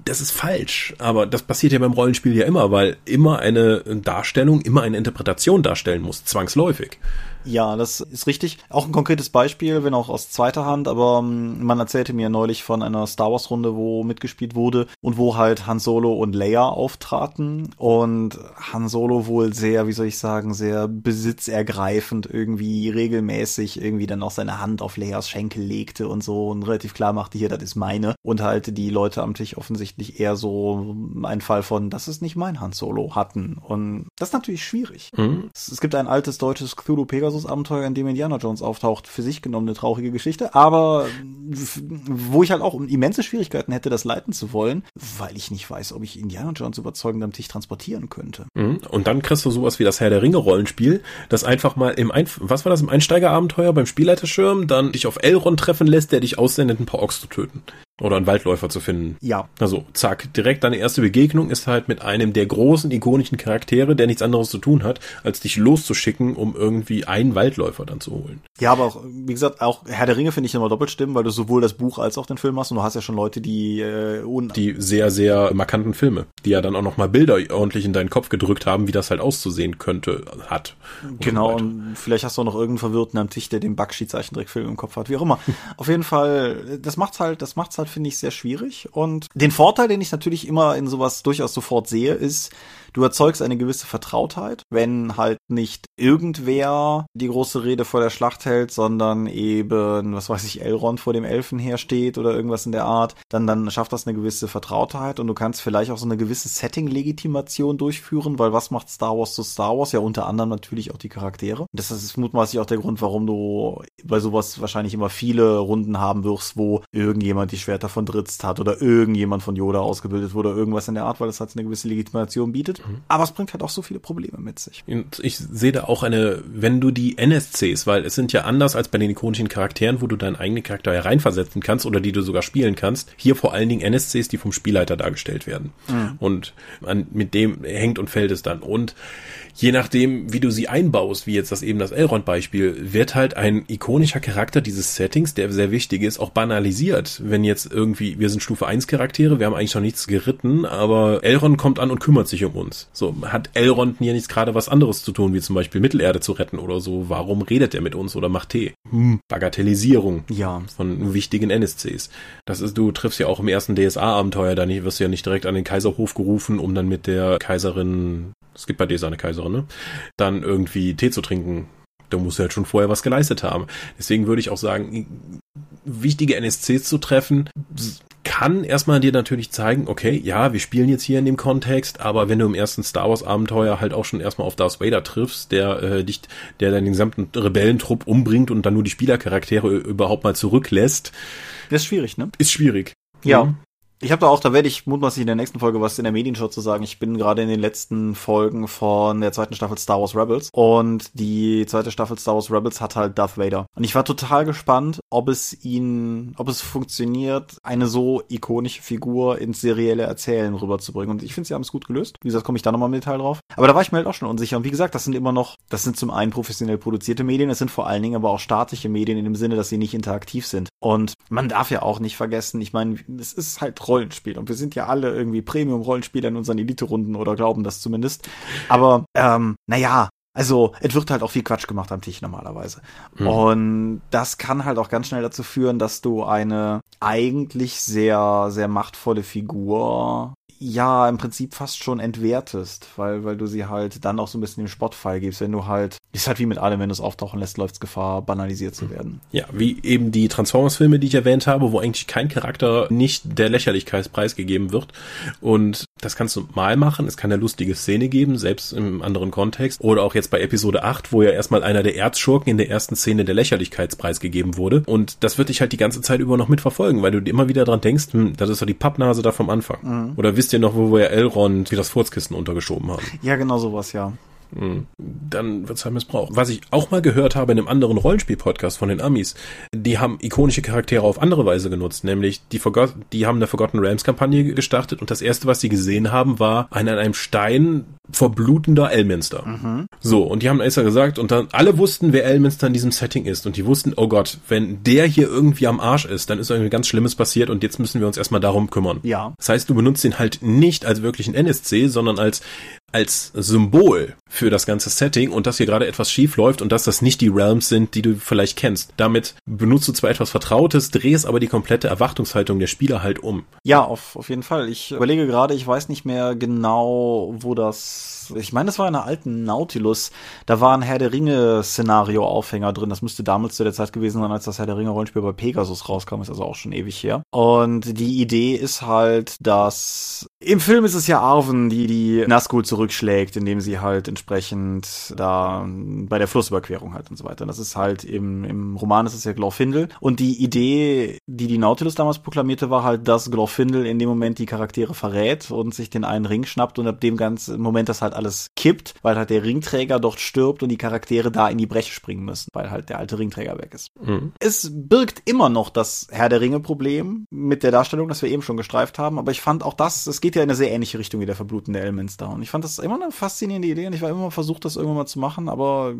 das ist falsch. Aber das passiert ja beim Rollenspiel ja immer, weil immer eine Darstellung, immer eine Interpretation darstellen muss, zwangsläufig. Ja, das ist richtig. Auch ein konkretes Beispiel, wenn auch aus zweiter Hand, aber ähm, man erzählte mir neulich von einer Star Wars Runde, wo mitgespielt wurde und wo halt Han Solo und Leia auftraten und Han Solo wohl sehr, wie soll ich sagen, sehr besitzergreifend irgendwie regelmäßig irgendwie dann auch seine Hand auf Leias Schenkel legte und so und relativ klar machte, hier, das ist meine und halt die Leute am Tisch offensichtlich eher so ein Fall von, das ist nicht mein Han Solo hatten und das ist natürlich schwierig. Mhm. Es, es gibt ein altes deutsches Cthulhu Pegasus Pegasus-Abenteuer, in dem Indiana Jones auftaucht, für sich genommen eine traurige Geschichte, aber wo ich halt auch immense Schwierigkeiten hätte, das leiten zu wollen, weil ich nicht weiß, ob ich Indiana Jones überzeugend am Tisch transportieren könnte. Mhm. Und dann kriegst du sowas wie das Herr der Ringe Rollenspiel, das einfach mal im Einf was war das im Einsteigerabenteuer beim Spielleiterschirm dann dich auf Elrond treffen lässt, der dich aussendet, ein paar Ochs zu töten. Oder einen Waldläufer zu finden. Ja. Also, zack, direkt deine erste Begegnung ist halt mit einem der großen ikonischen Charaktere, der nichts anderes zu tun hat, als dich loszuschicken, um irgendwie einen Waldläufer dann zu holen. Ja, aber auch, wie gesagt, auch Herr der Ringe finde ich immer doppelt stimmen, weil du sowohl das Buch als auch den Film hast und du hast ja schon Leute, die äh, die sehr, sehr markanten Filme, die ja dann auch nochmal Bilder ordentlich in deinen Kopf gedrückt haben, wie das halt auszusehen könnte, hat. Und genau, so und vielleicht hast du auch noch irgendeinen Verwirrten am Tisch, der den Bakshi-Zeichentrickfilm im Kopf hat, wie auch immer. Auf jeden Fall, das macht's halt, das macht's halt finde ich sehr schwierig. Und den Vorteil, den ich natürlich immer in sowas durchaus sofort sehe, ist, Du erzeugst eine gewisse Vertrautheit, wenn halt nicht irgendwer die große Rede vor der Schlacht hält, sondern eben, was weiß ich, Elrond vor dem Elfen hersteht oder irgendwas in der Art, dann, dann schafft das eine gewisse Vertrautheit und du kannst vielleicht auch so eine gewisse Setting-Legitimation durchführen, weil was macht Star Wars zu Star Wars? Ja, unter anderem natürlich auch die Charaktere. Das ist mutmaßlich auch der Grund, warum du bei sowas wahrscheinlich immer viele Runden haben wirst, wo irgendjemand die Schwerter von Dritzt hat oder irgendjemand von Yoda ausgebildet wurde oder irgendwas in der Art, weil das halt eine gewisse Legitimation bietet. Mhm. Aber es bringt halt auch so viele Probleme mit sich. Ich sehe da auch eine, wenn du die NSCs, weil es sind ja anders als bei den ikonischen Charakteren, wo du deinen eigenen Charakter hereinversetzen kannst oder die du sogar spielen kannst. Hier vor allen Dingen NSCs, die vom Spielleiter dargestellt werden. Mhm. Und an, mit dem hängt und fällt es dann. Und je nachdem, wie du sie einbaust, wie jetzt das eben das Elrond-Beispiel, wird halt ein ikonischer Charakter dieses Settings, der sehr wichtig ist, auch banalisiert. Wenn jetzt irgendwie, wir sind Stufe 1 Charaktere, wir haben eigentlich noch nichts geritten, aber Elrond kommt an und kümmert sich um uns. So, hat Elrond hier nicht gerade was anderes zu tun, wie zum Beispiel Mittelerde zu retten oder so? Warum redet er mit uns oder macht Tee? Hm. Bagatellisierung ja. von wichtigen NSCs. Das ist, du triffst ja auch im ersten DSA-Abenteuer, da wirst du ja nicht direkt an den Kaiserhof gerufen, um dann mit der Kaiserin es gibt bei dir seine Kaiserin, ne? Dann irgendwie Tee zu trinken. Da musst du halt schon vorher was geleistet haben. Deswegen würde ich auch sagen, wichtige NSCs zu treffen, kann erstmal dir natürlich zeigen, okay, ja, wir spielen jetzt hier in dem Kontext, aber wenn du im ersten Star Wars Abenteuer halt auch schon erstmal auf Darth Vader triffst, der äh, dich, der dann den gesamten Rebellentrupp umbringt und dann nur die Spielercharaktere überhaupt mal zurücklässt. Das ist schwierig, ne? Ist schwierig. Ja. Mhm. Ich habe da auch, da werde ich mutmaßlich in der nächsten Folge was in der Medienshow zu sagen. Ich bin gerade in den letzten Folgen von der zweiten Staffel Star Wars Rebels und die zweite Staffel Star Wars Rebels hat halt Darth Vader. Und ich war total gespannt, ob es ihn, ob es funktioniert, eine so ikonische Figur ins serielle Erzählen rüberzubringen. Und ich finde, sie haben es gut gelöst. Wie gesagt, komme ich da nochmal im Detail drauf. Aber da war ich mir halt auch schon unsicher. Und wie gesagt, das sind immer noch, das sind zum einen professionell produzierte Medien, es sind vor allen Dingen aber auch statische Medien in dem Sinne, dass sie nicht interaktiv sind. Und man darf ja auch nicht vergessen, ich meine, es ist halt Rollenspiel. Und wir sind ja alle irgendwie Premium-Rollenspieler in unseren Elite-Runden oder glauben das zumindest. Aber, ähm, naja, also, es wird halt auch viel Quatsch gemacht am Tisch normalerweise. Mhm. Und das kann halt auch ganz schnell dazu führen, dass du eine eigentlich sehr, sehr machtvolle Figur ja im Prinzip fast schon entwertest, weil, weil du sie halt dann auch so ein bisschen im Spottfall gibst, wenn du halt, ist halt wie mit allem, wenn du es auftauchen lässt, läuft es Gefahr, banalisiert zu werden. Ja, wie eben die Transformers-Filme, die ich erwähnt habe, wo eigentlich kein Charakter nicht der Lächerlichkeitspreis gegeben wird. Und das kannst du mal machen, es kann eine lustige Szene geben, selbst im anderen Kontext. Oder auch jetzt bei Episode 8, wo ja erstmal einer der Erzschurken in der ersten Szene der Lächerlichkeitspreis gegeben wurde. Und das wird dich halt die ganze Zeit über noch mitverfolgen, weil du immer wieder dran denkst, hm, das ist doch die Pappnase da vom Anfang. Mhm. Oder wisst ihr noch, wo wir Elrond wie das Furzkissen untergeschoben haben? Ja, genau sowas, ja. Hm. Dann wird's halt missbraucht. Was ich auch mal gehört habe in einem anderen Rollenspiel-Podcast von den Amis, die haben ikonische Charaktere auf andere Weise genutzt, nämlich die, Forgot die haben eine Forgotten Realms-Kampagne gestartet und das erste, was sie gesehen haben, war ein an einem Stein verblutender Elminster. Mhm. So, und die haben Acer gesagt und dann alle wussten, wer Elminster in diesem Setting ist und die wussten, oh Gott, wenn der hier irgendwie am Arsch ist, dann ist irgendwie ganz Schlimmes passiert und jetzt müssen wir uns erstmal darum kümmern. Ja. Das heißt, du benutzt ihn halt nicht als wirklichen NSC, sondern als als Symbol für das ganze Setting und dass hier gerade etwas schief läuft und dass das nicht die Realms sind, die du vielleicht kennst. Damit benutzt du zwar etwas Vertrautes, drehst aber die komplette Erwartungshaltung der Spieler halt um. Ja, auf, auf jeden Fall. Ich überlege gerade, ich weiß nicht mehr genau, wo das ich meine, das war in einer alten Nautilus, da war ein Herr der Ringe-Szenario-Aufhänger drin. Das müsste damals zu der Zeit gewesen sein, als das Herr der Ringe-Rollenspiel bei Pegasus rauskam, ist also auch schon ewig her. Und die Idee ist halt, dass im Film ist es ja Arwen, die die Nazgul zurückschlägt, indem sie halt entsprechend da bei der Flussüberquerung halt und so weiter. Das ist halt im, im Roman ist es ja Glorfindel. Und die Idee, die die Nautilus damals proklamierte, war halt, dass Glorfindel in dem Moment die Charaktere verrät und sich den einen Ring schnappt und ab dem ganzen Moment das halt alles kippt, weil halt der Ringträger dort stirbt und die Charaktere da in die Breche springen müssen, weil halt der alte Ringträger weg ist. Mhm. Es birgt immer noch das Herr der Ringe Problem mit der Darstellung, das wir eben schon gestreift haben, aber ich fand auch das, es geht ja in eine sehr ähnliche Richtung wie der verblutende Elminster und ich fand das immer eine faszinierende Idee und ich war immer versucht, das irgendwann mal zu machen, aber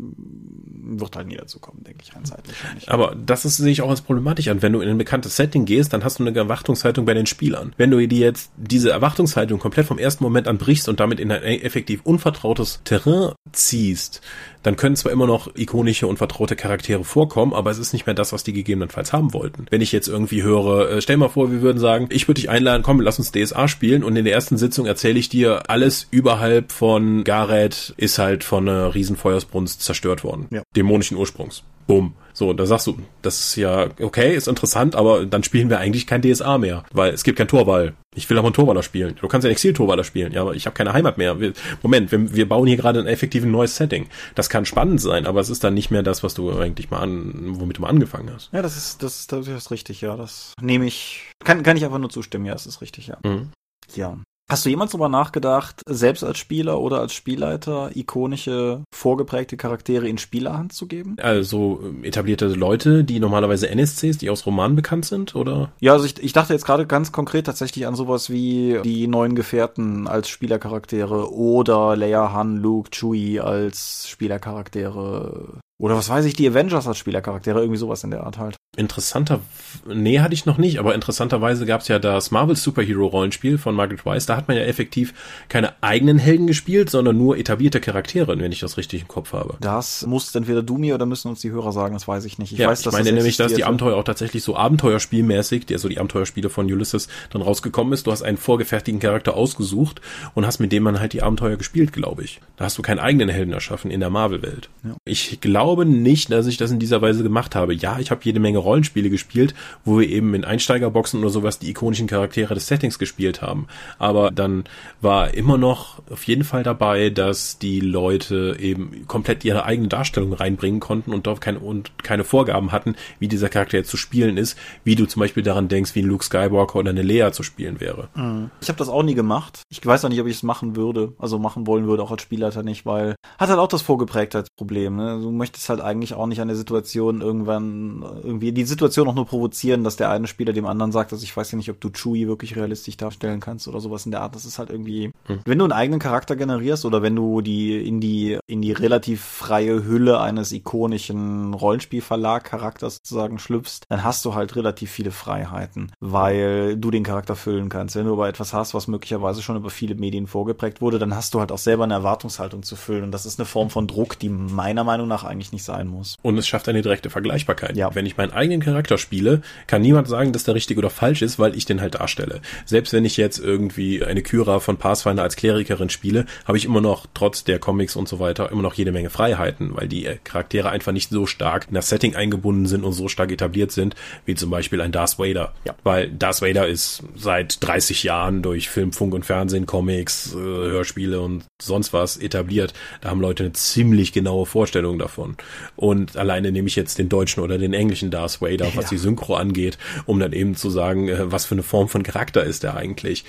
wird halt nie dazu kommen, denke ich, rein zeitlich. Aber das ist, sehe ich auch als problematisch an. Wenn du in ein bekanntes Setting gehst, dann hast du eine Erwartungshaltung bei den Spielern. Wenn du dir jetzt diese Erwartungshaltung komplett vom ersten Moment an brichst und damit in ein effektiv unvertrautes Terrain ziehst, dann können zwar immer noch ikonische und vertraute Charaktere vorkommen, aber es ist nicht mehr das, was die gegebenenfalls haben wollten. Wenn ich jetzt irgendwie höre, äh, stell mal vor, wir würden sagen, ich würde dich einladen, komm, lass uns DSA spielen und in der ersten Sitzung erzähle ich dir, alles überhalb von Gareth ist halt von einer Riesenfeuersbrunst zerstört worden. Ja. Dämonischen Ursprungs. Bumm. So, da sagst du, das ist ja okay, ist interessant, aber dann spielen wir eigentlich kein DSA mehr, weil es gibt kein Torwall. Ich will aber einen Torwaller spielen. Du kannst ja Exil-Torwaller spielen, ja, aber ich habe keine Heimat mehr. Wir, Moment, wir, wir bauen hier gerade ein effektiv neues Setting. Das kann spannend sein, aber es ist dann nicht mehr das, was du eigentlich mal an, womit du mal angefangen hast. Ja, das ist, das ist, das ist richtig, ja. Das nehme ich, kann, kann ich einfach nur zustimmen, ja, das ist richtig, ja. Mhm. Ja. Hast du jemals darüber nachgedacht, selbst als Spieler oder als Spielleiter ikonische, vorgeprägte Charaktere in Spielerhand zu geben? Also ähm, etablierte Leute, die normalerweise NSCs, die aus Romanen bekannt sind, oder? Ja, also ich, ich dachte jetzt gerade ganz konkret tatsächlich an sowas wie die neuen Gefährten als Spielercharaktere oder Leia, Han, Luke, Chewie als Spielercharaktere. Oder was weiß ich, die Avengers als Spielercharaktere, irgendwie sowas in der Art halt. Interessanter, nee, hatte ich noch nicht, aber interessanterweise gab es ja das Marvel Superhero Rollenspiel von Margaret Weiss. Da hat man ja effektiv keine eigenen Helden gespielt, sondern nur etablierte Charaktere, wenn ich das richtig im Kopf habe. Das muss entweder du mir oder müssen uns die Hörer sagen, das weiß ich nicht. Ich ja, weiß, dass ich meine das nämlich, dass die Abenteuer auch tatsächlich so Abenteuerspielmäßig, der so die Abenteuerspiele von Ulysses dann rausgekommen ist. Du hast einen vorgefertigten Charakter ausgesucht und hast mit dem man halt die Abenteuer gespielt, glaube ich. Da hast du keinen eigenen Helden erschaffen in der Marvel-Welt. Ja. Ich glaube, glaube nicht, dass ich das in dieser Weise gemacht habe. Ja, ich habe jede Menge Rollenspiele gespielt, wo wir eben in Einsteigerboxen oder sowas die ikonischen Charaktere des Settings gespielt haben. Aber dann war immer noch auf jeden Fall dabei, dass die Leute eben komplett ihre eigene Darstellung reinbringen konnten und dort keine, und keine Vorgaben hatten, wie dieser Charakter jetzt zu spielen ist, wie du zum Beispiel daran denkst, wie Luke Skywalker oder eine Lea zu spielen wäre. Mhm. Ich habe das auch nie gemacht. Ich weiß auch nicht, ob ich es machen würde, also machen wollen würde, auch als Spielleiter nicht, weil hat halt auch das Vorgeprägtheitsproblem. Ne? Du möchtest halt eigentlich auch nicht an der Situation irgendwann irgendwie die Situation auch nur provozieren, dass der eine Spieler dem anderen sagt, also ich weiß ja nicht, ob du Chewie wirklich realistisch darstellen kannst oder sowas in der Art. Das ist halt irgendwie, mhm. wenn du einen eigenen Charakter generierst oder wenn du die in die in die relativ freie Hülle eines ikonischen Rollenspielverlag-Charakters sozusagen schlüpfst, dann hast du halt relativ viele Freiheiten, weil du den Charakter füllen kannst. Wenn du aber etwas hast, was möglicherweise schon über viele Medien vorgeprägt wurde, dann hast du halt auch selber eine Erwartungshaltung zu füllen und das ist eine Form von Druck, die meiner Meinung nach eigentlich nicht sein muss. Und es schafft eine direkte Vergleichbarkeit. Ja. Wenn ich meinen eigenen Charakter spiele, kann niemand sagen, dass der richtig oder falsch ist, weil ich den halt darstelle. Selbst wenn ich jetzt irgendwie eine Kyra von Pathfinder als Klerikerin spiele, habe ich immer noch, trotz der Comics und so weiter, immer noch jede Menge Freiheiten, weil die Charaktere einfach nicht so stark in das Setting eingebunden sind und so stark etabliert sind, wie zum Beispiel ein Darth Vader. Ja. Weil Darth Vader ist seit 30 Jahren durch Film, Funk und Fernsehen, Comics, äh, Hörspiele und sonst was etabliert. Da haben Leute eine ziemlich genaue Vorstellung davon. Und alleine nehme ich jetzt den deutschen oder den englischen Darth Vader, was ja. die Synchro angeht, um dann eben zu sagen, äh, was für eine Form von Charakter ist er eigentlich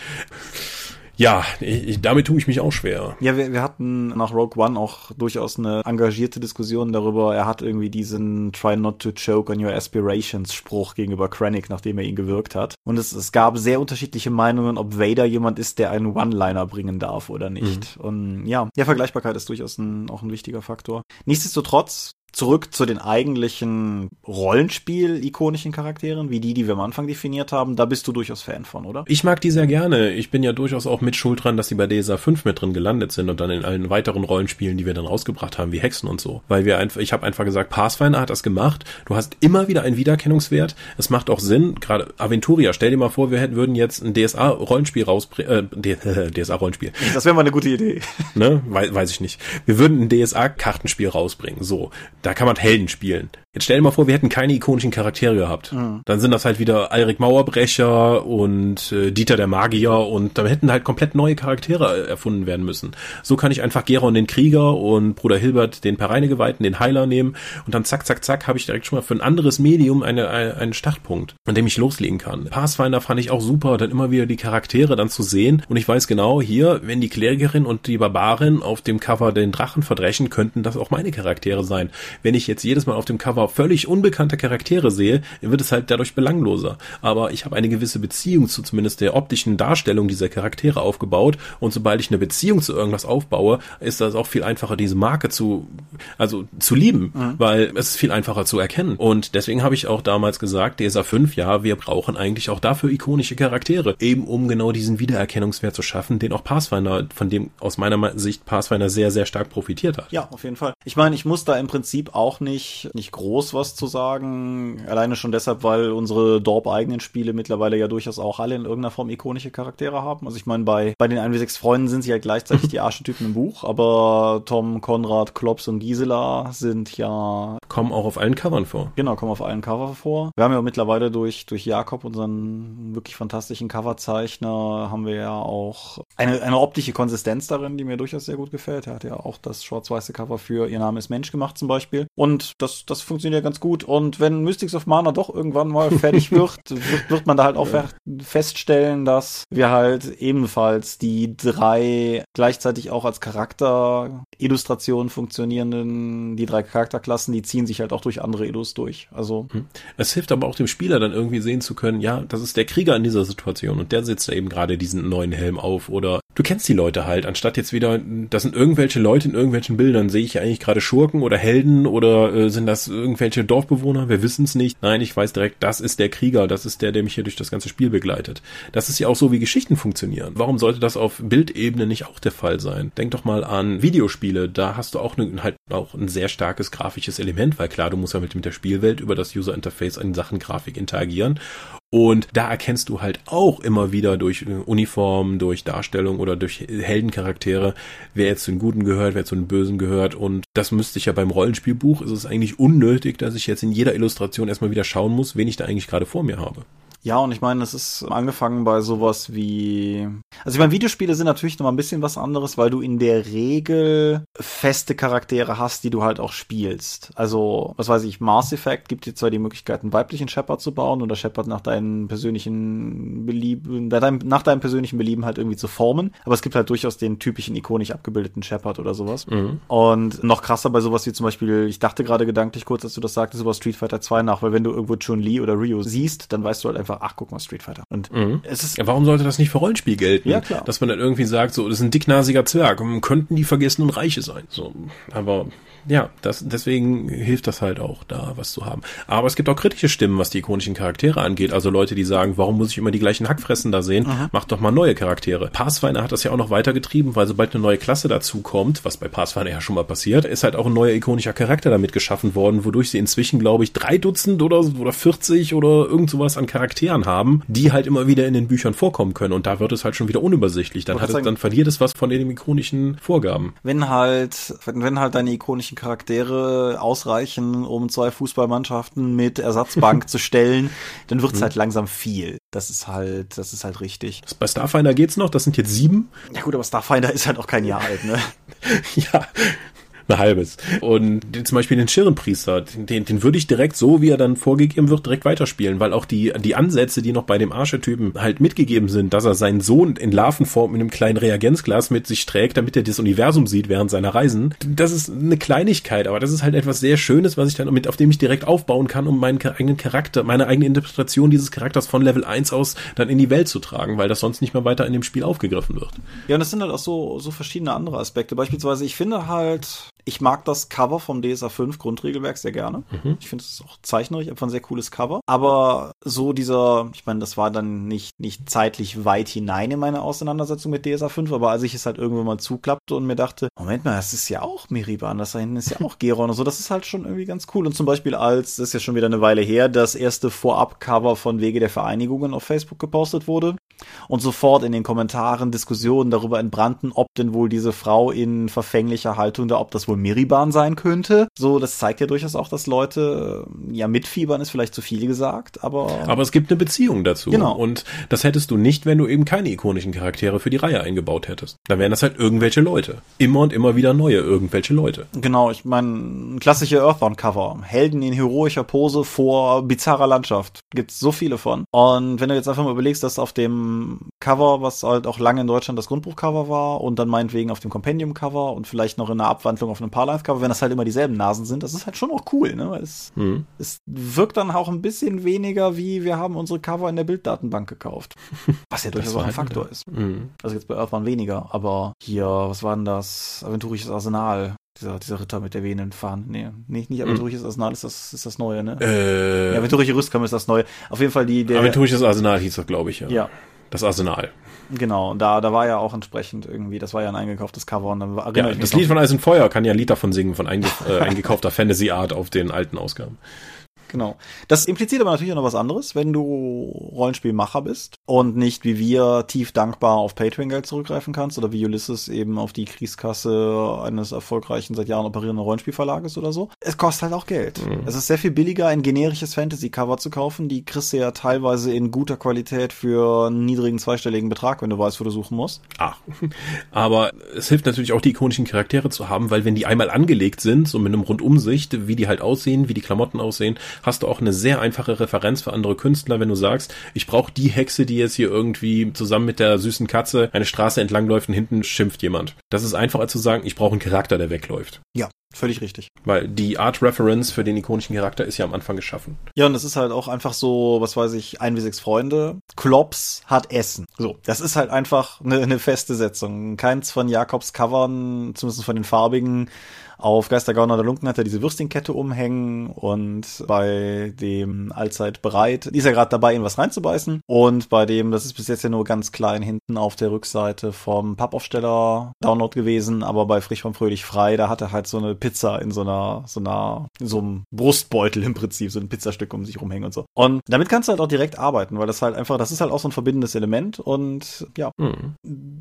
ja, ich, damit tue ich mich auch schwer. Ja, wir, wir hatten nach Rogue One auch durchaus eine engagierte Diskussion darüber. Er hat irgendwie diesen Try not to choke on your aspirations Spruch gegenüber Krennic, nachdem er ihn gewirkt hat. Und es, es gab sehr unterschiedliche Meinungen, ob Vader jemand ist, der einen One-Liner bringen darf oder nicht. Mhm. Und ja, ja, Vergleichbarkeit ist durchaus ein, auch ein wichtiger Faktor. Nichtsdestotrotz zurück zu den eigentlichen Rollenspiel-ikonischen Charakteren, wie die, die wir am Anfang definiert haben, da bist du durchaus Fan von, oder? Ich mag die sehr gerne. Ich bin ja durchaus auch mit schuld dran, dass sie bei DSA 5 mit drin gelandet sind und dann in allen weiteren Rollenspielen, die wir dann rausgebracht haben, wie Hexen und so. Weil wir einfach, ich habe einfach gesagt, Pathfinder hat das gemacht. Du hast immer wieder einen Wiedererkennungswert. Es macht auch Sinn, gerade Aventuria, stell dir mal vor, wir hätten, würden jetzt ein DSA-Rollenspiel rausbringen, äh, DSA-Rollenspiel. Das wäre mal eine gute Idee. Ne? Weiß, weiß ich nicht. Wir würden ein DSA-Kartenspiel rausbringen. So. Da kann man Helden spielen. Jetzt stell dir mal vor, wir hätten keine ikonischen Charaktere gehabt. Mhm. Dann sind das halt wieder Alrik Mauerbrecher und äh, Dieter der Magier und dann hätten halt komplett neue Charaktere erfunden werden müssen. So kann ich einfach Geron den Krieger und Bruder Hilbert den Pereinegeweihten, den Heiler nehmen und dann zack, zack, zack, habe ich direkt schon mal für ein anderes Medium eine, eine, einen Startpunkt, an dem ich loslegen kann. Pathfinder fand ich auch super, dann immer wieder die Charaktere dann zu sehen und ich weiß genau, hier, wenn die Klerikerin und die Barbarin auf dem Cover den Drachen verdreschen, könnten das auch meine Charaktere sein. Wenn ich jetzt jedes Mal auf dem Cover aber völlig unbekannte Charaktere sehe, wird es halt dadurch belangloser. Aber ich habe eine gewisse Beziehung zu zumindest der optischen Darstellung dieser Charaktere aufgebaut und sobald ich eine Beziehung zu irgendwas aufbaue, ist das auch viel einfacher, diese Marke zu, also zu lieben, mhm. weil es ist viel einfacher zu erkennen. Und deswegen habe ich auch damals gesagt, DSA 5, ja, wir brauchen eigentlich auch dafür ikonische Charaktere, eben um genau diesen Wiedererkennungswert zu schaffen, den auch Pathfinder, von dem aus meiner Sicht Pathfinder sehr, sehr stark profitiert hat. Ja, auf jeden Fall. Ich meine, ich muss da im Prinzip auch nicht, nicht groß groß was zu sagen. Alleine schon deshalb, weil unsere Dorp-eigenen Spiele mittlerweile ja durchaus auch alle in irgendeiner Form ikonische Charaktere haben. Also ich meine, bei, bei den 1 6 Freunden sind sie halt gleichzeitig die Archetypen im Buch, aber Tom, Konrad, Klops und Gisela sind ja... Kommen auch auf allen Covern vor. Genau, kommen auf allen Cover vor. Wir haben ja mittlerweile durch, durch Jakob, unseren wirklich fantastischen Coverzeichner, haben wir ja auch eine, eine optische Konsistenz darin, die mir durchaus sehr gut gefällt. Er hat ja auch das schwarz-weiße Cover für Ihr Name ist Mensch gemacht zum Beispiel. Und das, das funktioniert funktioniert ganz gut. Und wenn Mystics of Mana doch irgendwann mal fertig wird, wird, wird, man da halt auch ja. feststellen, dass wir halt ebenfalls die drei gleichzeitig auch als Charakter-Illustration funktionierenden, die drei Charakterklassen, die ziehen sich halt auch durch andere Illus durch. Also. Hm. Es hilft aber auch dem Spieler dann irgendwie sehen zu können, ja, das ist der Krieger in dieser Situation und der setzt da eben gerade diesen neuen Helm auf oder du kennst die Leute halt, anstatt jetzt wieder, das sind irgendwelche Leute in irgendwelchen Bildern, sehe ich eigentlich gerade Schurken oder Helden oder äh, sind das irgendwelche Dorfbewohner? Wir wissen es nicht. Nein, ich weiß direkt, das ist der Krieger, das ist der, der mich hier durch das ganze Spiel begleitet. Das ist ja auch so, wie Geschichten funktionieren. Warum sollte das auf Bildebene nicht auch der Fall sein? Denk doch mal an Videospiele, da hast du auch ne, halt auch ein sehr starkes grafisches Element, weil klar, du musst ja mit, mit der Spielwelt über das User Interface in Sachen Grafik interagieren Und da erkennst du halt auch immer wieder durch äh, Uniform, durch Darstellung oder durch Heldencharaktere, wer jetzt zu den Guten gehört, wer zu den Bösen gehört. Und das müsste ich ja beim Rollenspielbuch, ist es eigentlich unnötig, dass ich jetzt in jeder Illustration erstmal wieder schauen muss, wen ich da eigentlich gerade vor mir habe. Ja, und ich meine, es ist angefangen bei sowas wie. Also ich meine, Videospiele sind natürlich noch mal ein bisschen was anderes, weil du in der Regel feste Charaktere hast, die du halt auch spielst. Also, was weiß ich, Mass Effect gibt dir zwar die Möglichkeit, einen weiblichen Shepard zu bauen oder Shepard nach deinen persönlichen Belieben, nach deinem persönlichen Belieben halt irgendwie zu formen, aber es gibt halt durchaus den typischen ikonisch abgebildeten Shepard oder sowas. Mhm. Und noch krasser bei sowas wie zum Beispiel, ich dachte gerade gedanklich kurz, als du das sagtest, über Street Fighter 2 nach, weil wenn du irgendwo Chun-Li oder Ryu siehst, dann weißt du halt einfach, einfach, ach, guck mal, Street Fighter. Und mhm. es ist. Ja, warum sollte das nicht für Rollenspiel gelten? Ja, klar. Dass man dann irgendwie sagt, so, das ist ein dicknasiger Zwerg, könnten die vergessenen Reiche sein. So, aber ja, das, deswegen hilft das halt auch, da was zu haben. Aber es gibt auch kritische Stimmen, was die ikonischen Charaktere angeht. Also Leute, die sagen, warum muss ich immer die gleichen Hackfressen da sehen? Aha. Mach doch mal neue Charaktere. Pathfinder hat das ja auch noch weitergetrieben, weil sobald eine neue Klasse dazu kommt, was bei Pathfinder ja schon mal passiert, ist halt auch ein neuer ikonischer Charakter damit geschaffen worden, wodurch sie inzwischen, glaube ich, drei Dutzend oder, oder 40 oder irgend sowas an Charakteren haben, die halt immer wieder in den Büchern vorkommen können. Und da wird es halt schon wieder unübersichtlich. Dann, hat es, dann verliert es was von den ikonischen Vorgaben. Wenn halt, wenn halt deine ikonischen menschlichen Charaktere ausreichen, um zwei Fußballmannschaften mit Ersatzbank zu stellen, dann wird's mhm. halt langsam viel. Das ist halt, das ist halt richtig. Bei Starfinder geht's noch, das sind jetzt sieben. Ja gut, aber Starfinder ist halt auch kein Jahr alt, ne? ja, ein halbes. Und zum Beispiel den Schirrenpriester, den, den würde ich direkt so, wie er dann vorgegeben wird, direkt weiterspielen, weil auch die, die Ansätze, die noch bei dem Archetypen halt mitgegeben sind, dass er seinen Sohn in Larvenform in einem kleinen Reagenzglas mit sich trägt, damit er das Universum sieht während seiner Reisen. Das ist eine Kleinigkeit, aber das ist halt etwas sehr Schönes, was ich dann mit, auf dem ich direkt aufbauen kann, um meinen eigenen Charakter, meine eigene Interpretation dieses Charakters von Level 1 aus dann in die Welt zu tragen, weil das sonst nicht mehr weiter in dem Spiel aufgegriffen wird. Ja, und das sind halt auch so, so verschiedene andere Aspekte. Beispielsweise, ich finde halt, ich mag das Cover vom DSA 5 Grundregelwerk sehr gerne. Mhm. Ich finde es auch zeichnerisch einfach ein sehr cooles Cover. Aber so dieser, ich meine, das war dann nicht, nicht zeitlich weit hinein in meine Auseinandersetzung mit DSA 5, aber als ich es halt irgendwann mal zuklappte und mir dachte, Moment mal, das ist ja auch Miriban, das da hinten ist ja auch Geron und so, das ist halt schon irgendwie ganz cool. Und zum Beispiel als, das ist ja schon wieder eine Weile her, das erste Vorab-Cover von Wege der Vereinigungen auf Facebook gepostet wurde und sofort in den Kommentaren Diskussionen darüber entbrannten, ob denn wohl diese Frau in verfänglicher Haltung da, ob das wohl Miriban sein könnte. So, das zeigt ja durchaus auch, dass Leute äh, ja mitfiebern ist vielleicht zu viel gesagt, aber aber es gibt eine Beziehung dazu. Genau. Und das hättest du nicht, wenn du eben keine ikonischen Charaktere für die Reihe eingebaut hättest. Dann wären das halt irgendwelche Leute. Immer und immer wieder neue irgendwelche Leute. Genau, ich meine, klassische Earthbound-Cover. Helden in heroischer Pose vor bizarrer Landschaft. Gibt's so viele von. Und wenn du jetzt einfach mal überlegst, dass auf dem Cover, was halt auch lange in Deutschland das Grundbuchcover war und dann meinetwegen auf dem Compendium-Cover und vielleicht noch in einer Abwandlung auf einem Parlife-Cover, wenn das halt immer dieselben Nasen sind, das ist halt schon auch cool, ne? Es, mhm. es wirkt dann auch ein bisschen weniger wie wir haben unsere Cover in der Bilddatenbank gekauft. Was ja durchaus auch ein Faktor ist. Mhm. Also jetzt bei Earthbound weniger, aber hier, was war denn das? Aventurisches Arsenal. Dieser, dieser Ritter mit der wehenden Fahne. Nee, nicht, nicht Aventurisches mhm. Arsenal ist das, ist das Neue, ne? Äh, ja, Aventurische Rüstkammer ist das Neue. Auf jeden Fall die, der. Aventurisches Arsenal hieß das, glaube ich, ja. Ja. Das Arsenal. Genau, da, da war ja auch entsprechend irgendwie, das war ja ein eingekauftes Cover und dann erinnere ja, Das Lied von Eis und Feuer kann ja ein Lied davon singen, von einge äh, eingekaufter Fantasy Art auf den alten Ausgaben. Genau. Das impliziert aber natürlich auch noch was anderes, wenn du Rollenspielmacher bist und nicht wie wir tief dankbar auf Patreon-Geld zurückgreifen kannst oder wie Ulysses eben auf die Kriegskasse eines erfolgreichen, seit Jahren operierenden Rollenspielverlages oder so. Es kostet halt auch Geld. Mhm. Es ist sehr viel billiger, ein generisches Fantasy-Cover zu kaufen. Die kriegst du ja teilweise in guter Qualität für einen niedrigen zweistelligen Betrag, wenn du weißt, wo du suchen musst. Ach. Aber es hilft natürlich auch, die ikonischen Charaktere zu haben, weil wenn die einmal angelegt sind, so mit einem Rundumsicht, wie die halt aussehen, wie die Klamotten aussehen, hast du auch eine sehr einfache Referenz für andere Künstler, wenn du sagst, ich brauche die Hexe, die jetzt hier irgendwie zusammen mit der süßen Katze eine Straße entlangläuft und hinten schimpft jemand. Das ist einfacher zu sagen, ich brauche einen Charakter, der wegläuft. Ja, Völlig richtig. Weil die Art Reference für den ikonischen Charakter ist ja am Anfang geschaffen. Ja, und das ist halt auch einfach so, was weiß ich, ein wie sechs Freunde. Klops hat Essen. So, das ist halt einfach eine, eine feste Setzung. Keins von Jakobs Covern, zumindest von den farbigen, Auf Geistergauner der Lunken hat er diese Würstchenkette umhängen und bei dem allzeit bereit, ist ja gerade dabei, in was reinzubeißen. Und bei dem, das ist bis jetzt ja nur ganz klein hinten auf der Rückseite vom Pappaufsteller Download gewesen, aber bei Frisch vom Fröhlich frei, da hat er halt so eine Pizza in so einer, so einer, in so einem Brustbeutel im Prinzip, so ein Pizzastück um sich rumhängen und so. Und damit kannst du halt auch direkt arbeiten, weil das halt einfach, das ist halt auch so ein verbindendes Element und ja, mhm.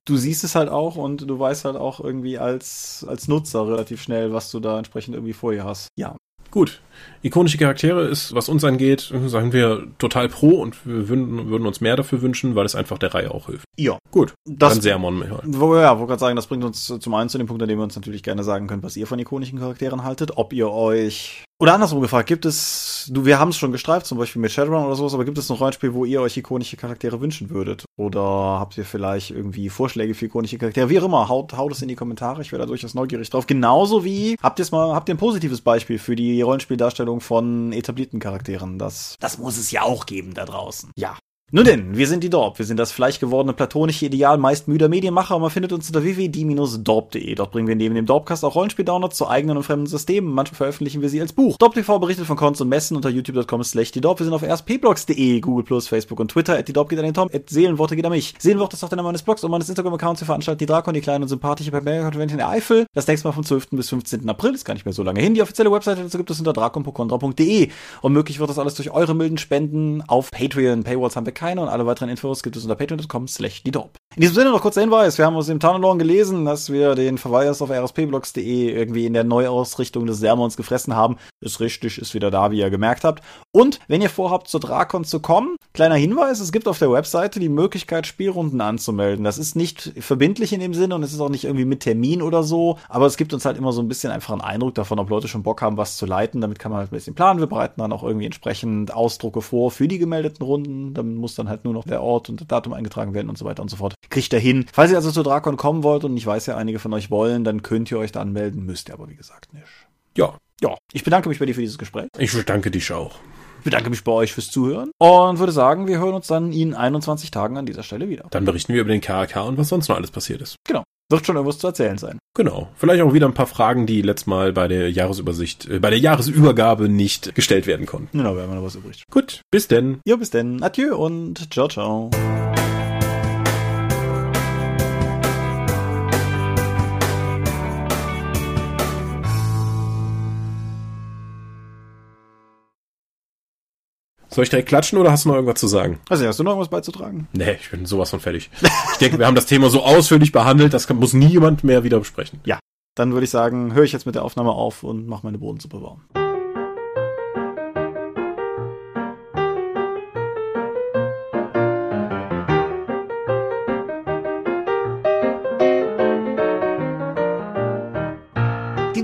du siehst es halt auch und du weißt halt auch irgendwie als, als Nutzer relativ schnell, was du da entsprechend irgendwie vor dir hast. Ja, Gut. Ikonische Charaktere ist, was uns angeht, sagen wir total pro und wir würden, würden uns mehr dafür wünschen, weil es einfach der Reihe auch hilft. Ja. Gut. Das, Dann Sermon. Wo, ja, wollte gerade sagen, das bringt uns zum einen zu dem Punkt, an dem wir uns natürlich gerne sagen können, was ihr von ikonischen Charakteren haltet, ob ihr euch oder andersrum gefragt, gibt es, du, wir haben es schon gestreift, zum Beispiel mit Shadowrun oder sowas, aber gibt es noch Rollenspiel, wo ihr euch ikonische Charaktere wünschen würdet? Oder habt ihr vielleicht irgendwie Vorschläge für ikonische Charaktere? Wie auch immer, haut, haut es in die Kommentare, ich wäre da durchaus neugierig drauf. Genauso wie, habt ihr mal, habt ihr ein positives Beispiel für die Rollenspieldarstellung von etablierten Charakteren? Das, das muss es ja auch geben da draußen. Ja, nun denn, wir sind die Dorp. Wir sind das fleischgewordene platonische Ideal meist müder Medienmacher und man findet uns unter www.die-dorp.de. Dort bringen wir neben dem Dorpcast auch Rollenspiel-Downloads zu eigenen und fremden Systemen. Manchmal veröffentlichen wir sie als Buch. DorpTV berichtet von Cons und Messen unter youtube.com slash die Dorp. Wir sind auf rspblogs.de, Google+, Facebook und Twitter. At die Dorp geht an den Tom. At Seelenworte geht an mich. Seelenwort ist auch der Name meines Blogs und meines Instagram-Accounts. Wir veranstalten die Drakon, die kleine und sympathische Permagon-Convention in der Eifel. Das nächste Mal vom 12. bis 15. April. Ist gar nicht mehr so lange hin. Die offizielle Webseite dazu gibt es unter drakon.contra.de. Und möglich wird das alles durch eure milden Spenden auf Patreon. Paywalls haben wir keine und alle weiteren Infos gibt es unter patreon.com slash die In diesem Sinne noch kurzer Hinweis. Wir haben aus dem Tunnelorn gelesen, dass wir den Verweis auf rspblogs.de irgendwie in der Neuausrichtung des Sermons gefressen haben. Ist richtig, ist wieder da, wie ihr gemerkt habt. Und wenn ihr vorhabt, zur Drakon zu kommen, kleiner Hinweis, es gibt auf der Webseite die Möglichkeit, Spielrunden anzumelden. Das ist nicht verbindlich in dem Sinne und es ist auch nicht irgendwie mit Termin oder so, aber es gibt uns halt immer so ein bisschen einfach einen Eindruck davon, ob Leute schon Bock haben, was zu leiten. Damit kann man halt ein bisschen planen. Wir bereiten dann auch irgendwie entsprechend Ausdrucke vor für die gemeldeten Runden. Dann muss dann halt nur noch der Ort und Datum eingetragen werden und so weiter und so fort. Kriegt er hin. Falls ihr also zu Drakon kommen wollt und ich weiß ja, einige von euch wollen, dann könnt ihr euch da anmelden, müsst ihr aber wie gesagt nicht. Ja. Ja, ich bedanke mich bei dir für dieses Gespräch. Ich bedanke dich auch. Ich bedanke mich bei euch fürs Zuhören und würde sagen, wir hören uns dann in 21 Tagen an dieser Stelle wieder. Dann berichten wir über den KAK und was sonst noch alles passiert ist. Genau. Wird schon irgendwas zu erzählen sein. Genau. Vielleicht auch wieder ein paar Fragen, die letztes Mal bei der Jahresübersicht, äh, bei der Jahresübergabe nicht gestellt werden konnten. Genau, wir haben noch was übrig. Gut, bis denn. Ja, bis denn. Adieu und ciao, ciao. Soll ich direkt klatschen oder hast du noch irgendwas zu sagen? Also, hast du noch irgendwas beizutragen? Nee, ich bin sowas von fertig. ich denke, wir haben das Thema so ausführlich behandelt, das muss nie jemand mehr wieder besprechen. Ja, dann würde ich sagen, höre ich jetzt mit der Aufnahme auf und mache meine Bodensuppe warm.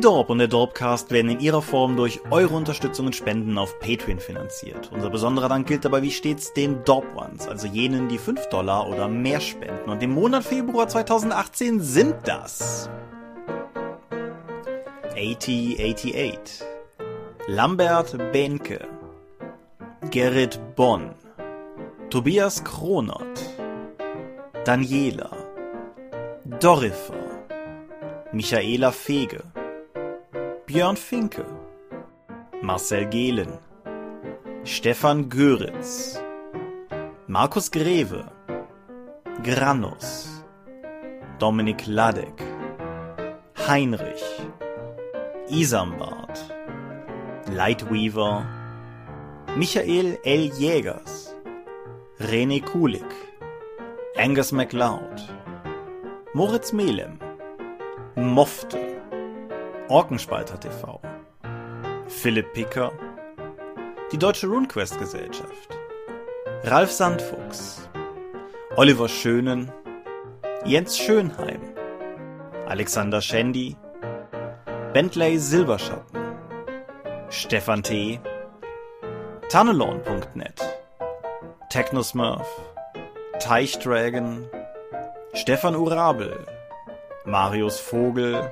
Dorp und der Dorpcast werden in ihrer Form durch eure Unterstützung und Spenden auf Patreon finanziert. Unser besonderer Dank gilt dabei wie stets den Dorp Ones, also jenen, die 5 Dollar oder mehr spenden. Und im Monat Februar 2018 sind das 8088 Lambert Benke Gerrit Bonn Tobias Kronert Daniela Dorifer Michaela Fege Björn Finke, Marcel Gehlen, Stefan Göritz, Markus Greve, Granus, Dominik Ladek, Heinrich, Isambard, Lightweaver, Michael L. Jägers, René Kulik, Angus MacLeod, Moritz Melem, Mofte, Orkenspalter TV, Philipp Picker, die Deutsche RuneQuest Gesellschaft, Ralf Sandfuchs, Oliver Schönen, Jens Schönheim, Alexander Schendi, Bentley Silberschatten, Stefan T., Tunnelon.net, Technosmurf, Teichdragon, Stefan Urabel, Marius Vogel,